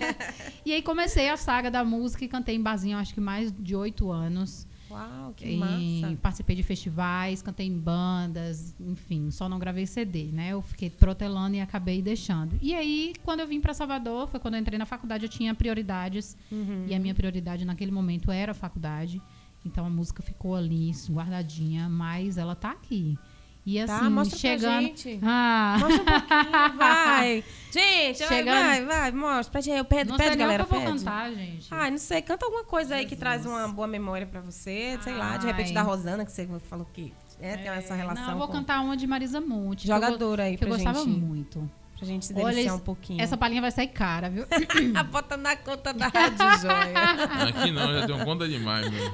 [SPEAKER 5] e aí comecei a saga da música e cantei em barzinho, acho que mais de oito anos.
[SPEAKER 3] Uau, que
[SPEAKER 5] E
[SPEAKER 3] massa.
[SPEAKER 5] participei de festivais, cantei em bandas, enfim, só não gravei CD, né? Eu fiquei protelando e acabei deixando. E aí, quando eu vim para Salvador, foi quando eu entrei na faculdade, eu tinha prioridades.
[SPEAKER 3] Uhum.
[SPEAKER 5] E a minha prioridade naquele momento era a faculdade. Então a música ficou ali, guardadinha, mas ela tá aqui. E assim,
[SPEAKER 3] Tá, mostra pra
[SPEAKER 5] chegando.
[SPEAKER 3] gente.
[SPEAKER 5] Ah,
[SPEAKER 3] Mostra um pouquinho, vai. Gente, vai,
[SPEAKER 5] Chegando-
[SPEAKER 3] vai, vai, mostra. Pede aí, eu pede,
[SPEAKER 5] não
[SPEAKER 3] pede
[SPEAKER 5] sei nem o que
[SPEAKER 3] galera,
[SPEAKER 5] eu vou
[SPEAKER 3] pede.
[SPEAKER 5] cantar, gente.
[SPEAKER 3] Ai, não sei, canta alguma coisa aí que traz uma boa memória pra você, sei lá, de repente da Rosana, que você falou que é, tem essa relação
[SPEAKER 5] Não, eu vou
[SPEAKER 3] com...
[SPEAKER 5] cantar uma de Marisa Monte. eu
[SPEAKER 3] Jogadora aí
[SPEAKER 5] Que eu
[SPEAKER 3] pra
[SPEAKER 5] gostava
[SPEAKER 3] gente,
[SPEAKER 5] muito.
[SPEAKER 3] pra gente se
[SPEAKER 5] Olha,
[SPEAKER 3] deliciar
[SPEAKER 5] esse-
[SPEAKER 3] um pouquinho.
[SPEAKER 5] Essa palhinha vai sair cara, viu?
[SPEAKER 3] Bota na conta da Rádio Joia.
[SPEAKER 4] Aqui não, já tenho conta demais, meu.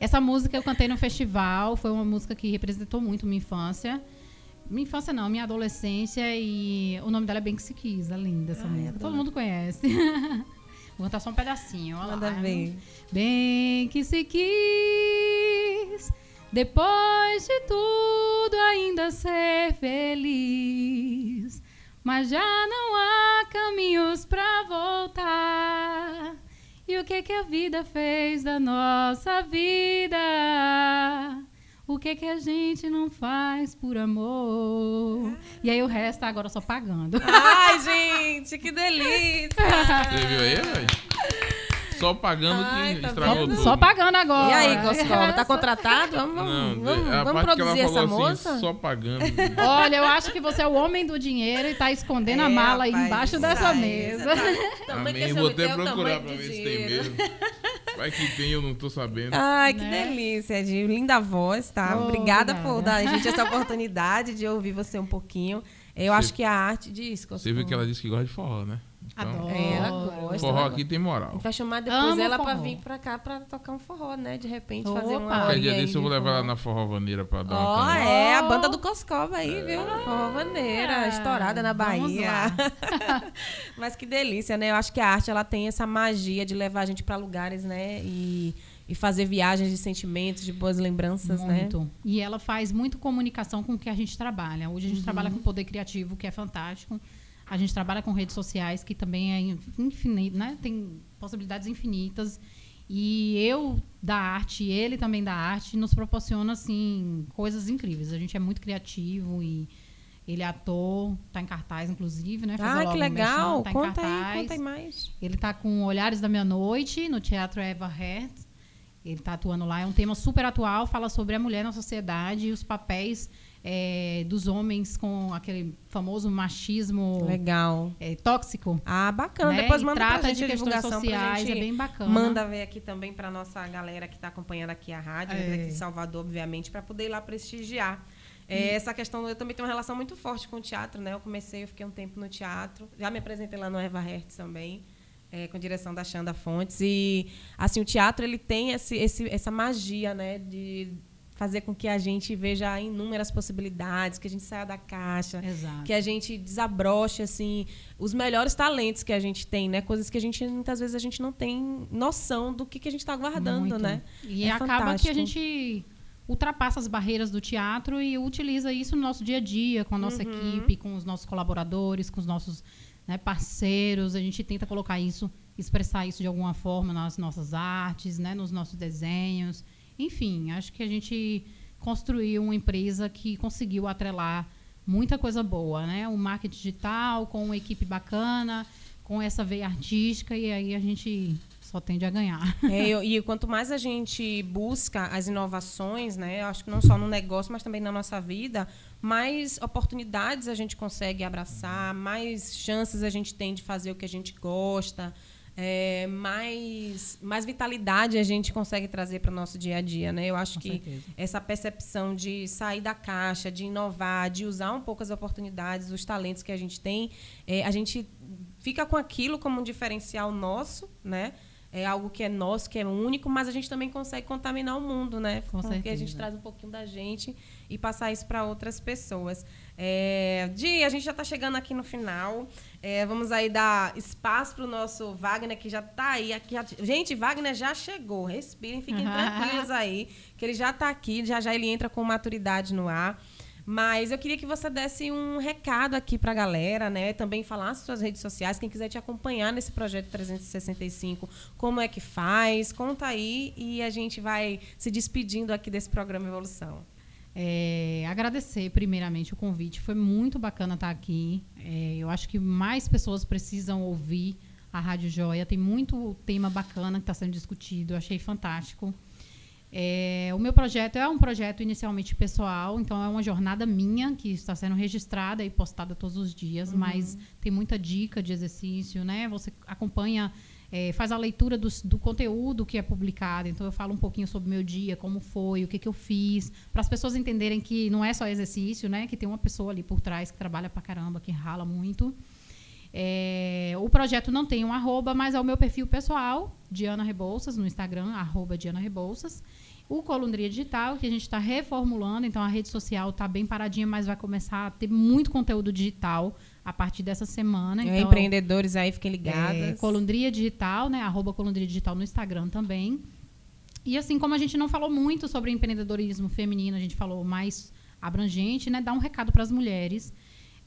[SPEAKER 5] Essa música eu cantei no festival, foi uma música que representou muito minha infância. Minha infância não, minha adolescência e o nome dela é Bem Que Se Quis, é linda essa
[SPEAKER 3] Ai,
[SPEAKER 5] música. Todo mundo conhece. Vou cantar só um pedacinho, olha
[SPEAKER 3] Manda
[SPEAKER 5] lá.
[SPEAKER 3] ver.
[SPEAKER 5] Bem que se quis, depois de tudo ainda ser feliz. Mas já não há caminhos pra voltar. E o que que a vida fez da nossa vida? O que que a gente não faz por amor? E aí o resto agora só pagando.
[SPEAKER 3] Ai, gente, que delícia.
[SPEAKER 4] Você viu aí, velho? Só pagando
[SPEAKER 3] Ai,
[SPEAKER 4] que
[SPEAKER 3] tá
[SPEAKER 4] estragou
[SPEAKER 3] vendo?
[SPEAKER 4] tudo.
[SPEAKER 5] Só pagando agora.
[SPEAKER 3] E aí, Coscola, tá contratado? Vamos,
[SPEAKER 4] Não,
[SPEAKER 3] vamos,
[SPEAKER 4] a
[SPEAKER 3] vamos
[SPEAKER 4] parte que ela
[SPEAKER 3] produzir essa
[SPEAKER 4] falou
[SPEAKER 3] moça?
[SPEAKER 4] assim, só pagando.
[SPEAKER 5] Olha, eu acho que você é o homem do dinheiro e tá escondendo a
[SPEAKER 3] É,
[SPEAKER 5] mala aí embaixo
[SPEAKER 3] isso
[SPEAKER 5] dessa mesa.
[SPEAKER 3] tá-
[SPEAKER 4] Amém. Vou até
[SPEAKER 3] é
[SPEAKER 4] procurar pra ver se tem
[SPEAKER 3] dinheiro.
[SPEAKER 4] mesmo. Vai que tem, eu não tô sabendo.
[SPEAKER 3] Ai, que
[SPEAKER 5] Né?
[SPEAKER 3] delícia, Gil. Linda voz, tá?
[SPEAKER 5] Oh,
[SPEAKER 3] obrigada,
[SPEAKER 5] obrigada.
[SPEAKER 3] por dar a gente essa oportunidade de ouvir você um pouquinho. Eu acho que a arte diz,
[SPEAKER 4] Você viu que ela disse que gosta de forró, né?
[SPEAKER 5] Adoro.
[SPEAKER 3] É, ela gosta.
[SPEAKER 4] Forró aqui tem moral.
[SPEAKER 3] A gente vai chamar depois
[SPEAKER 5] Amo
[SPEAKER 3] ela pra
[SPEAKER 5] forró.
[SPEAKER 3] vir pra cá pra tocar um forró, né? De repente,
[SPEAKER 5] Opa.
[SPEAKER 3] fazer uma
[SPEAKER 4] Qualquer dia desse eu vou levar ela na forró vaneira pra dar uma cantada.
[SPEAKER 3] é, a banda do Coscova aí, viu? Forró Vaneira,
[SPEAKER 5] Ah,
[SPEAKER 3] estourada na Bahia. Mas que delícia, né? Eu acho que a arte ela tem essa magia de levar a gente pra lugares, né? E, e fazer viagens de sentimentos, de boas lembranças, né?
[SPEAKER 5] Muito. E ela faz muito comunicação com o que a gente trabalha. Hoje a gente
[SPEAKER 3] Uhum.
[SPEAKER 5] trabalha com poder criativo, que é fantástico. A gente trabalha com redes sociais, que também é infinito, né? Tem possibilidades infinitas. E eu da arte, ele também da arte, nos proporciona assim coisas incríveis. A gente é muito criativo e ele é ator, tá em cartaz inclusive, né?
[SPEAKER 3] Ah, que legal.
[SPEAKER 5] tá
[SPEAKER 3] conta aí, conta aí mais.
[SPEAKER 5] Ele tá com Olhares da Meia-Noite, no Teatro Eva Hertz. Ele tá atuando lá. É um tema super atual, fala sobre a mulher na sociedade e os papéis eh, dos homens com aquele famoso machismo
[SPEAKER 3] Legal.
[SPEAKER 5] eh, tóxico.
[SPEAKER 3] Ah, bacana.
[SPEAKER 5] né?
[SPEAKER 3] Depois
[SPEAKER 5] E
[SPEAKER 3] manda
[SPEAKER 5] trata
[SPEAKER 3] pra gente
[SPEAKER 5] de questões
[SPEAKER 3] divulgação pra
[SPEAKER 5] sociais,
[SPEAKER 3] gente.
[SPEAKER 5] é bem bacana.
[SPEAKER 3] Manda ver aqui também pra nossa galera que tá acompanhando aqui a rádio, né,
[SPEAKER 5] É.
[SPEAKER 3] daqui de Salvador, obviamente, pra poder ir lá prestigiar. É, Essa questão, eu também tenho uma relação muito forte com o teatro, né? Eu comecei, eu fiquei um tempo no teatro. Já me apresentei lá no Eva Hertz também, é, com direção da Xanda Fontes. E, assim, o teatro, ele tem esse, esse, essa magia, né? De fazer com que a gente veja inúmeras possibilidades, que a gente saia da caixa,
[SPEAKER 5] Exato.
[SPEAKER 3] que a gente desabroche assim os melhores talentos que a gente tem, né? Coisas que a gente muitas vezes a gente não tem noção do que, que a gente está guardando,
[SPEAKER 5] Muito.
[SPEAKER 3] né?
[SPEAKER 5] E
[SPEAKER 3] É
[SPEAKER 5] acaba que
[SPEAKER 3] fantástico.
[SPEAKER 5] a gente ultrapassa as barreiras do teatro e utiliza isso no nosso dia a dia, com a nossa
[SPEAKER 3] Uhum.
[SPEAKER 5] equipe, com os nossos colaboradores, com os nossos né, parceiros. A gente tenta colocar isso, expressar isso de alguma forma nas nossas artes, né, nos nossos desenhos. Enfim, acho que a gente construiu uma empresa que conseguiu atrelar muita coisa boa, né? O marketing digital com uma equipe bacana, com essa veia artística e aí a gente só tende a ganhar.
[SPEAKER 3] É, e quanto mais a gente busca as inovações, né, acho que não só no negócio, mas também na nossa vida, mais oportunidades a gente consegue abraçar, mais chances a gente tem de fazer o que a gente gosta, é, mais, mais vitalidade a gente consegue trazer para o nosso dia a dia. Né? Eu acho Com que certeza. essa percepção de sair da caixa, de inovar, de usar um pouco as oportunidades, os talentos que a gente tem, é, a gente fica com aquilo como um diferencial nosso, né? É algo que é nosso, que é único, mas a gente também consegue contaminar o mundo, né? Com Porque certeza. a gente traz um pouquinho da gente e passar isso para outras pessoas. É, Di, a gente já está chegando aqui no final. É, vamos aí dar espaço para o nosso Wagner, que já está aí. Aqui, já... Gente, Wagner já chegou. Respirem, fiquem tranquilos aí, que ele já está aqui. Já já ele entra com maturidade no ar. Mas eu queria que você desse um recado aqui para a galera, né? Também falasse suas redes sociais, quem quiser te acompanhar nesse projeto 365, como é que faz, conta aí e a gente vai se despedindo aqui desse programa Evolução.
[SPEAKER 5] É, agradecer primeiramente o convite, foi muito bacana estar aqui. É, eu acho que mais pessoas precisam ouvir a Rádio Joia. Tem muito tema bacana que está sendo discutido, eu achei fantástico. É, o meu projeto é um projeto inicialmente pessoal, então é uma jornada minha que está sendo registrada e postada todos os dias, uhum. mas tem muita dica de exercício, né? Você acompanha, é, faz a leitura do, do, conteúdo que é publicado. Então eu falo um pouquinho sobre o meu dia, como foi, o que, que eu fiz, para as pessoas entenderem que não é só exercício, né? Que tem uma pessoa ali por trás que trabalha pra caramba, que rala muito. É, o projeto não tem um arroba, mas é o meu perfil pessoal, Diana Rebouças, no Instagram, arroba Diana Rebouças. O Colundria Digital, que a gente está reformulando, então a rede social está bem paradinha, mas vai começar a ter muito conteúdo digital a partir dessa semana.
[SPEAKER 3] Então, empreendedores aí, fiquem ligados. É,
[SPEAKER 5] Colundria Digital, né? Arroba Colundria Digital no Instagram também. E assim como a gente não falou muito sobre empreendedorismo feminino, a gente falou mais abrangente, né? Dar um recado para as mulheres,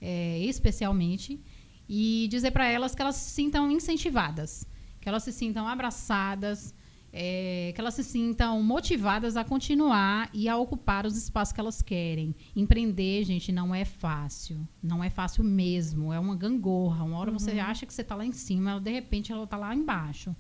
[SPEAKER 5] é, especialmente e dizer para elas que elas se sintam incentivadas, que elas se sintam abraçadas, é, que elas se sintam motivadas a continuar e a ocupar os espaços que elas querem. Empreender, gente, não é fácil. Não é fácil mesmo. É uma gangorra. Uma hora uhum. você acha que você está lá em cima, de repente ela está lá embaixo.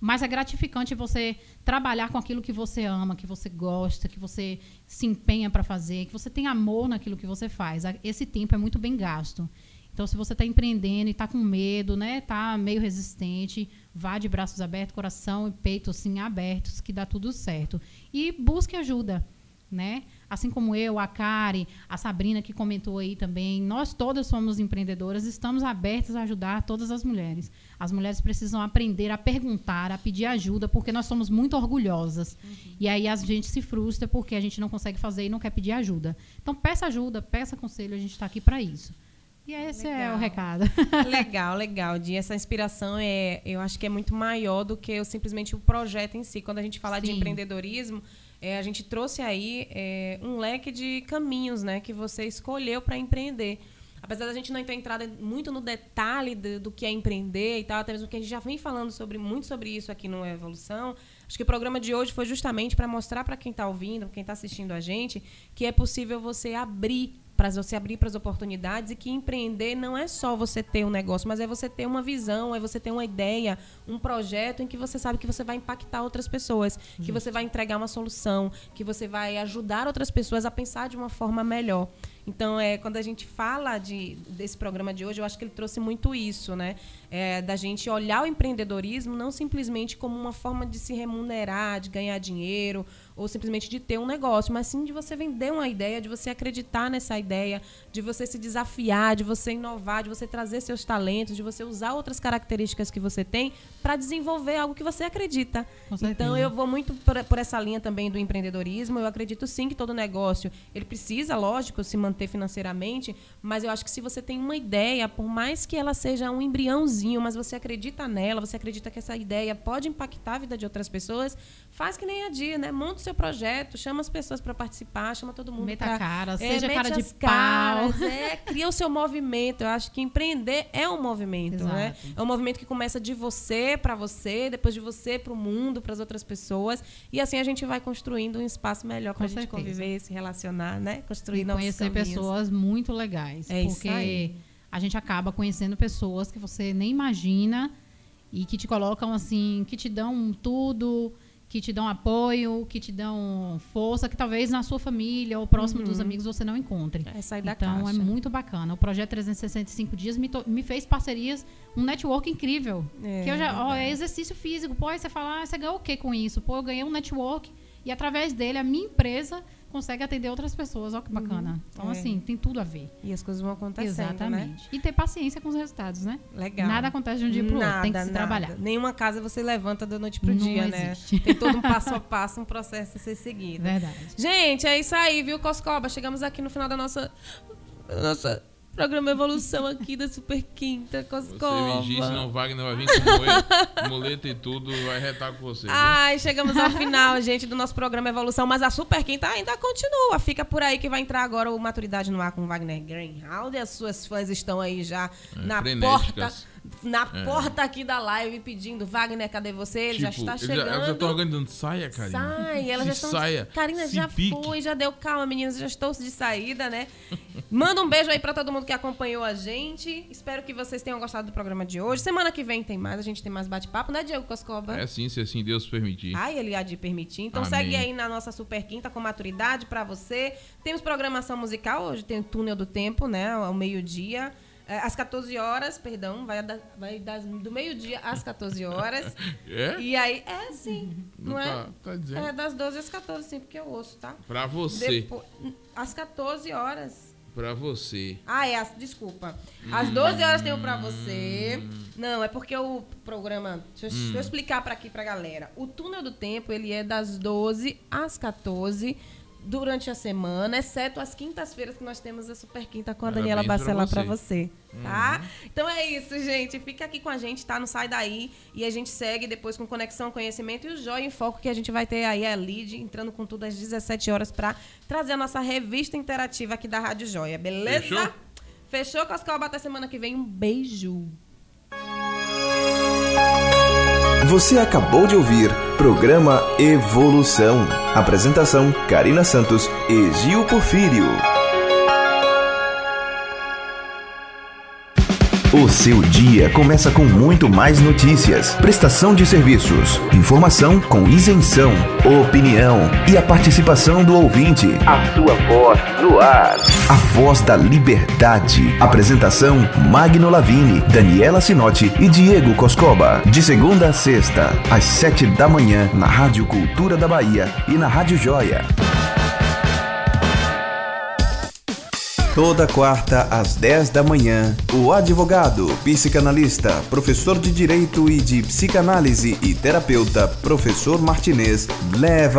[SPEAKER 5] Mas é gratificante você trabalhar com aquilo que você ama, que você gosta, que você se empenha para fazer, que você tem amor naquilo que você faz. Esse tempo é muito bem gasto. Então, se você está empreendendo e está com medo, né, está meio resistente, vá de braços abertos, coração e peito assim abertos, que dá tudo certo. E busque ajuda, né? Assim como eu, a Kari, a Sabrina que comentou aí também, nós todas somos empreendedoras, estamos abertas a ajudar todas as mulheres. As mulheres precisam aprender a perguntar, a pedir ajuda, porque nós somos muito orgulhosas. Uhum. E aí a gente se frustra porque a gente não consegue fazer e não quer pedir ajuda. Então peça ajuda, peça conselho, a gente está aqui para isso. E esse legal. é o recado.
[SPEAKER 3] Legal, legal. De essa inspiração é, eu acho que é muito maior do que simplesmente o projeto em si. Quando a gente fala Sim. de empreendedorismo, é, a gente trouxe aí é, um leque de caminhos, né, que você escolheu para empreender. Apesar da gente não ter entrado muito no detalhe do, do, que é empreender e tal, até mesmo que a gente já vem falando sobre muito sobre isso aqui no Evolução, acho que o programa de hoje foi justamente para mostrar para quem está ouvindo, quem está assistindo a gente, que é possível você abrir para você abrir para as oportunidades e que empreender não é só você ter um negócio, mas é você ter uma visão, é você ter uma ideia, um projeto em que você sabe que você vai impactar outras pessoas, que você vai entregar uma solução, que você vai ajudar outras pessoas a pensar de uma forma melhor. Então, é, quando a gente fala de, desse programa de hoje, eu acho que ele trouxe muito isso, né? É, da gente olhar o empreendedorismo não simplesmente como uma forma de se remunerar, de ganhar dinheiro, ou simplesmente de ter um negócio, mas sim de você vender uma ideia, de você acreditar nessa ideia, de você se desafiar, de você inovar, de você trazer seus talentos, de você usar outras características que você tem para desenvolver algo que você acredita. Então, eu vou muito por, por essa linha também do empreendedorismo. Eu acredito sim que todo negócio ele precisa, lógico, se manter manter financeiramente, mas eu acho que se você tem uma ideia, por mais que ela seja um embriãozinho, mas você acredita nela, você acredita que essa ideia pode impactar a vida de outras pessoas, faz que nem a dia, né? Monta o seu projeto, chama as pessoas para participar, chama todo mundo
[SPEAKER 5] Meta
[SPEAKER 3] pra,
[SPEAKER 5] a cara,
[SPEAKER 3] é,
[SPEAKER 5] seja cara de
[SPEAKER 3] as
[SPEAKER 5] pau.
[SPEAKER 3] caras, é, cria o seu movimento. Eu acho que empreender é um movimento, né?
[SPEAKER 5] Exato.
[SPEAKER 3] É um movimento que começa de você para você, depois de você para o mundo, para as outras pessoas, e assim a gente vai construindo um espaço melhor para a gente
[SPEAKER 5] certeza.
[SPEAKER 3] conviver, se relacionar, né? Construir
[SPEAKER 5] E
[SPEAKER 3] novos
[SPEAKER 5] conhecer
[SPEAKER 3] caminhos.
[SPEAKER 5] pessoas muito legais.
[SPEAKER 3] É isso
[SPEAKER 5] porque
[SPEAKER 3] aí.
[SPEAKER 5] A gente acaba conhecendo pessoas que você nem imagina e que te colocam assim, que te dão tudo, que te dão apoio, que te dão força, que talvez na sua família ou próximo dos amigos você não encontre.
[SPEAKER 3] É sair da
[SPEAKER 5] então
[SPEAKER 3] caixa.
[SPEAKER 5] é muito bacana. O projeto 365 dias me, me fez parcerias, um network incrível.
[SPEAKER 3] É,
[SPEAKER 5] que eu já, ó, é exercício físico. Pô, aí você fala, ah, você ganhou o que com isso? Pô, eu ganhei um network e através dele a minha empresa consegue atender outras pessoas. Ó que bacana. Então
[SPEAKER 3] É.
[SPEAKER 5] assim, tem tudo a ver.
[SPEAKER 3] E as coisas vão acontecendo,
[SPEAKER 5] Exatamente.
[SPEAKER 3] né?
[SPEAKER 5] E ter paciência com os resultados, né?
[SPEAKER 3] Legal.
[SPEAKER 5] Nada acontece de um dia pro outro, tem que se
[SPEAKER 3] nada.
[SPEAKER 5] trabalhar.
[SPEAKER 3] Nenhuma casa você levanta da noite pro
[SPEAKER 5] Não
[SPEAKER 3] dia, né?
[SPEAKER 5] existe.
[SPEAKER 3] Tem todo um passo a passo, um processo a ser seguido.
[SPEAKER 5] Verdade.
[SPEAKER 3] Gente, é isso aí, viu, Coscoba? Chegamos aqui no final da nossa, da nossa programa Evolução aqui da Super Quinta,
[SPEAKER 4] Você
[SPEAKER 3] Coscoba.
[SPEAKER 4] vigia, senão o Wagner vai vir com muleta, muleta e tudo, vai retar com você.
[SPEAKER 3] Ai, chegamos ao final, gente, do nosso programa Evolução, mas a Super Quinta ainda continua. Fica por aí que vai entrar agora o Maturidade no Ar com Wagner Greenhalgh. As suas fãs estão aí já na porta, na porta aqui da live pedindo Wagner, cadê você? Ele já está chegando.
[SPEAKER 4] Já, eu já tô organizando saia, Karina.
[SPEAKER 3] Sai, elas
[SPEAKER 4] Se
[SPEAKER 3] já estão.
[SPEAKER 4] saia.
[SPEAKER 3] Karina já
[SPEAKER 4] pique.
[SPEAKER 3] foi, já deu calma, meninas, já estou de saída, né? Manda um beijo aí pra todo mundo que acompanhou a gente. Espero que vocês tenham gostado do programa de hoje. Semana que vem tem mais, a gente tem mais bate-papo, né, Diego Coscoba?
[SPEAKER 4] É sim, se assim Deus permitir.
[SPEAKER 3] Ai, ele há de permitir. Então
[SPEAKER 4] Amém.
[SPEAKER 3] segue aí na nossa Super Quinta com maturidade pra você. Temos programação musical hoje, tem o Túnel do Tempo, né? Ao meio-dia. É, às 14 horas, perdão, vai, da- vai das- do meio-dia às 14 horas.
[SPEAKER 4] É?
[SPEAKER 3] E aí, é sim, não,
[SPEAKER 4] Não
[SPEAKER 3] é?
[SPEAKER 4] tá- tá dizendo.
[SPEAKER 3] É das 12 às 14, sim, porque eu ouço, tá?
[SPEAKER 4] Pra você.
[SPEAKER 3] Depo- às 14 horas.
[SPEAKER 4] Pra você.
[SPEAKER 3] Ah, é, as- desculpa. Às 12 horas tem o pra você. Não, é porque o programa. Deixa eu, deixa eu explicar pra aqui pra galera. O túnel do tempo, ele é das 12 às 14 durante a semana, exceto as quintas-feiras que nós temos a Super Quinta com a Daniela Bacelar pra
[SPEAKER 4] você.
[SPEAKER 3] você, tá? Então é isso, gente. Fica aqui com a gente, tá? Não sai daí. E a gente segue depois com Conexão Conhecimento e o Joia em Foco, que a gente vai ter aí a lead entrando com tudo às 17 horas pra trazer a nossa revista interativa aqui da Rádio Joia, beleza?
[SPEAKER 4] Fechou?
[SPEAKER 3] Fechou, Coscoba? Até semana que vem. Um beijo.
[SPEAKER 1] Você acabou de ouvir programa Evolução. Apresentação: Karina Santos e Gil Porfírio. O seu dia começa com muito mais notícias, prestação de serviços, informação com isenção, opinião e a participação do ouvinte. A sua voz no ar. A voz da liberdade. Apresentação: Magno Lavini, Daniela Sinotti e Diego Coscoba. De segunda a sexta, às sete da manhã, na Rádio Cultura da Bahia e na Rádio Joia. Toda quarta às 10 da manhã, o advogado, psicanalista, professor de direito e de psicanálise e terapeuta, professor Martinez, leva